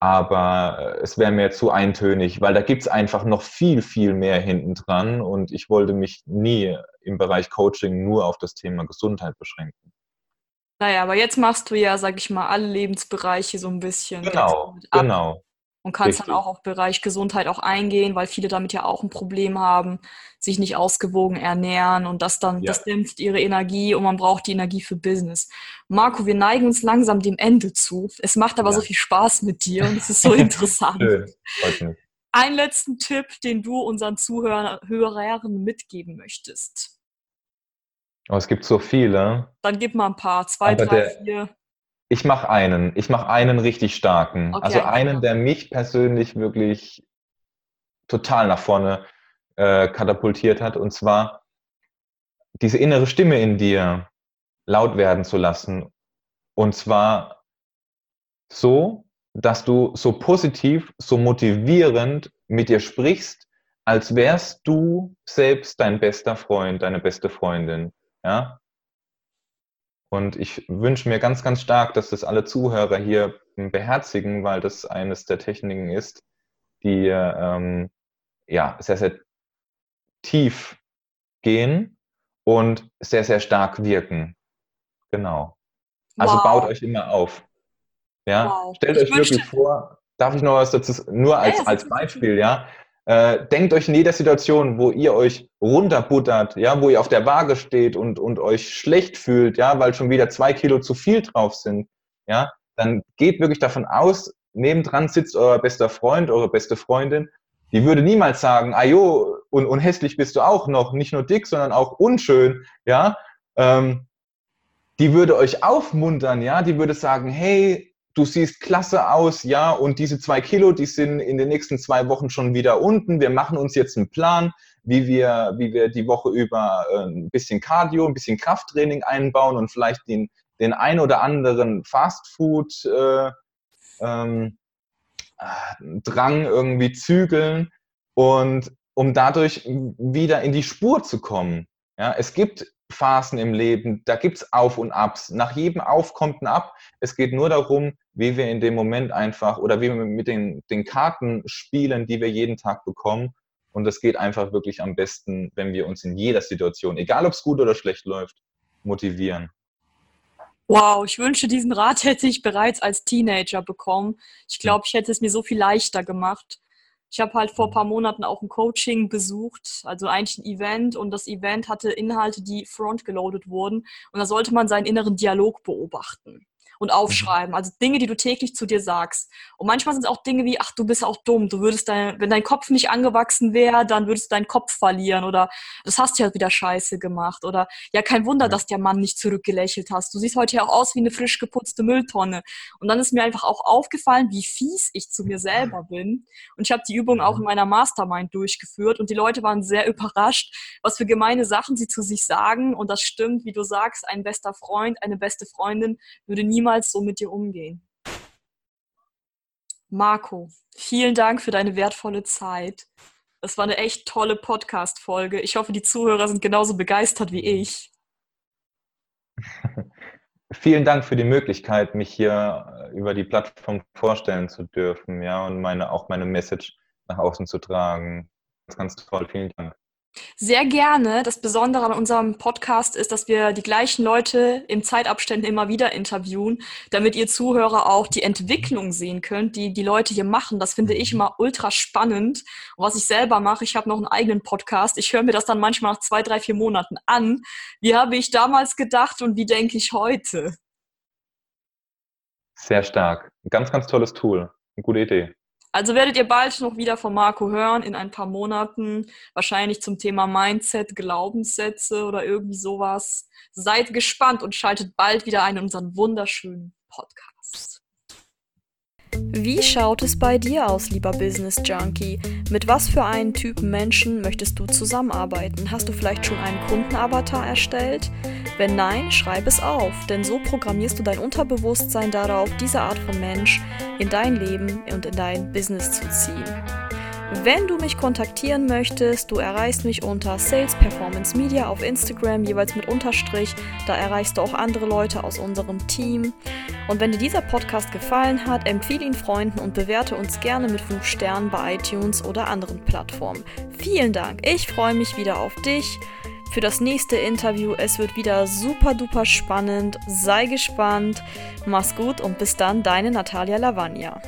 aber äh, es wäre mir zu eintönig, weil da gibt es einfach noch viel, viel mehr hinten dran und ich wollte mich nie im Bereich Coaching nur auf das Thema Gesundheit beschränken. Naja, aber jetzt machst du ja, sag ich mal, alle Lebensbereiche so ein bisschen. Genau, genau und kannst Richtig. dann auch auf Bereich Gesundheit auch eingehen, weil viele damit ja auch ein Problem haben, sich nicht ausgewogen ernähren und das dann, ja. das dämpft ihre Energie und man braucht die Energie für Business. Marco, wir neigen uns langsam dem Ende zu. Es macht aber ja. so viel Spaß mit dir und es ist so interessant. Schön. Einen letzten Tipp, den du unseren Zuhörern mitgeben möchtest. Oh, es gibt so viele. Dann gib mal ein paar, zwei, aber drei, der, vier. Ich mache einen. Ich mache einen richtig starken. Okay. Also einen, der mich persönlich wirklich total nach vorne äh, katapultiert hat. Und zwar diese innere Stimme in dir laut werden zu lassen. Und zwar so, dass du so positiv, so motivierend mit dir sprichst, als wärst du selbst dein bester Freund, deine beste Freundin. Ja? Und ich wünsche mir ganz, ganz stark, dass das alle Zuhörer hier beherzigen, weil das eines der Techniken ist, die ähm, ja sehr, sehr tief gehen und sehr, sehr stark wirken. Genau. Also wow. baut euch immer auf. Ja, wow. stellt ich euch wirklich vor, darf ich noch was dazu, nur als, als Beispiel, ja. Äh, denkt euch in jeder Situation, wo ihr euch runterbuttert, ja, wo ihr auf der Waage steht und, und euch schlecht fühlt, ja, weil schon wieder zwei Kilo zu viel drauf sind, ja, dann geht wirklich davon aus, nebendran sitzt euer bester Freund, eure beste Freundin, die würde niemals sagen, ah jo, und, und hässlich bist du auch noch, nicht nur dick, sondern auch unschön, ja, ähm, die würde euch aufmuntern, ja, die würde sagen, hey, du siehst klasse aus, ja, und diese zwei Kilo, die sind in den nächsten zwei Wochen schon wieder unten. Wir machen uns jetzt einen Plan, wie wir, wie wir die Woche über äh, ein bisschen Cardio, ein bisschen Krafttraining einbauen und vielleicht den, den ein oder anderen Fastfood äh, ähm, Drang irgendwie zügeln und um dadurch wieder in die Spur zu kommen. Ja, es gibt Phasen im Leben, da gibt es Auf und Abs. Nach jedem Auf kommt ein Ab. Es geht nur darum, wie wir in dem Moment einfach oder wie wir mit den, den Karten spielen, die wir jeden Tag bekommen. Und das geht einfach wirklich am besten, wenn wir uns in jeder Situation, egal ob es gut oder schlecht läuft, motivieren. Wow, ich wünsche, diesen Rat hätte ich bereits als Teenager bekommen. Ich glaube, ich hätte es mir so viel leichter gemacht. Ich habe halt vor ein paar Monaten auch ein Coaching besucht, also eigentlich ein Event. Und das Event hatte Inhalte, die frontgeloadet wurden. Und da sollte man seinen inneren Dialog beobachten und mhm. aufschreiben. Also Dinge, die du täglich zu dir sagst. Und manchmal sind es auch Dinge wie, ach, du bist auch dumm. Du würdest dein, wenn dein Kopf nicht angewachsen wäre, dann würdest du deinen Kopf verlieren oder das hast du ja wieder scheiße gemacht oder ja, kein Wunder, dass der Mann nicht zurückgelächelt hast. Du siehst heute ja auch aus wie eine frisch geputzte Mülltonne. Und dann ist mir einfach auch aufgefallen, wie fies ich zu mir selber bin. Und ich habe die Übung auch in meiner Mastermind durchgeführt und die Leute waren sehr überrascht, was für gemeine Sachen sie zu sich sagen. Und das stimmt, wie du sagst, ein bester Freund, eine beste Freundin würde niemals niemals so mit dir umgehen. Marco, vielen Dank für deine wertvolle Zeit. Das war eine echt tolle Podcast-Folge. Ich hoffe, die Zuhörer sind genauso begeistert wie ich. Vielen Dank für die Möglichkeit, mich hier äh, über die Plattform vorstellen zu dürfen, ja, und meine, auch meine Message nach außen zu tragen. Ganz, ganz toll. Vielen Dank. Sehr gerne. Das Besondere an unserem Podcast ist, dass wir die gleichen Leute im Zeitabständen immer wieder interviewen, damit ihr Zuhörer auch die Entwicklung sehen könnt, die die Leute hier machen. Das finde ich immer ultra spannend. Und was ich selber mache, ich habe noch einen eigenen Podcast. Ich höre mir das dann manchmal nach zwei, drei, vier Monaten an. Wie habe ich damals gedacht und wie denke ich heute? Sehr stark. Ein ganz, ganz tolles Tool. Eine gute Idee. Also werdet ihr bald noch wieder von Marco hören, in ein paar Monaten, wahrscheinlich zum Thema Mindset, Glaubenssätze oder irgendwie sowas. Seid gespannt und schaltet bald wieder ein in unseren wunderschönen Podcast. Wie schaut es bei dir aus, lieber Business Junkie? Mit was für einen Typen Menschen möchtest du zusammenarbeiten? Hast du vielleicht schon einen Kundenavatar erstellt? Wenn nein, schreib es auf, denn so programmierst du dein Unterbewusstsein darauf, diese Art von Mensch in dein Leben und in dein Business zu ziehen. Wenn du mich kontaktieren möchtest, du erreichst mich unter Sales Performance Media auf Instagram, jeweils mit Unterstrich. Da erreichst du auch andere Leute aus unserem Team. Und wenn dir dieser Podcast gefallen hat, empfehle ihn Freunden und bewerte uns gerne mit 5 Sternen bei iTunes oder anderen Plattformen. Vielen Dank. Ich freue mich wieder auf dich für das nächste Interview. Es wird wieder super duper spannend. Sei gespannt. Mach's gut und bis dann, deine Natalia Lavagna.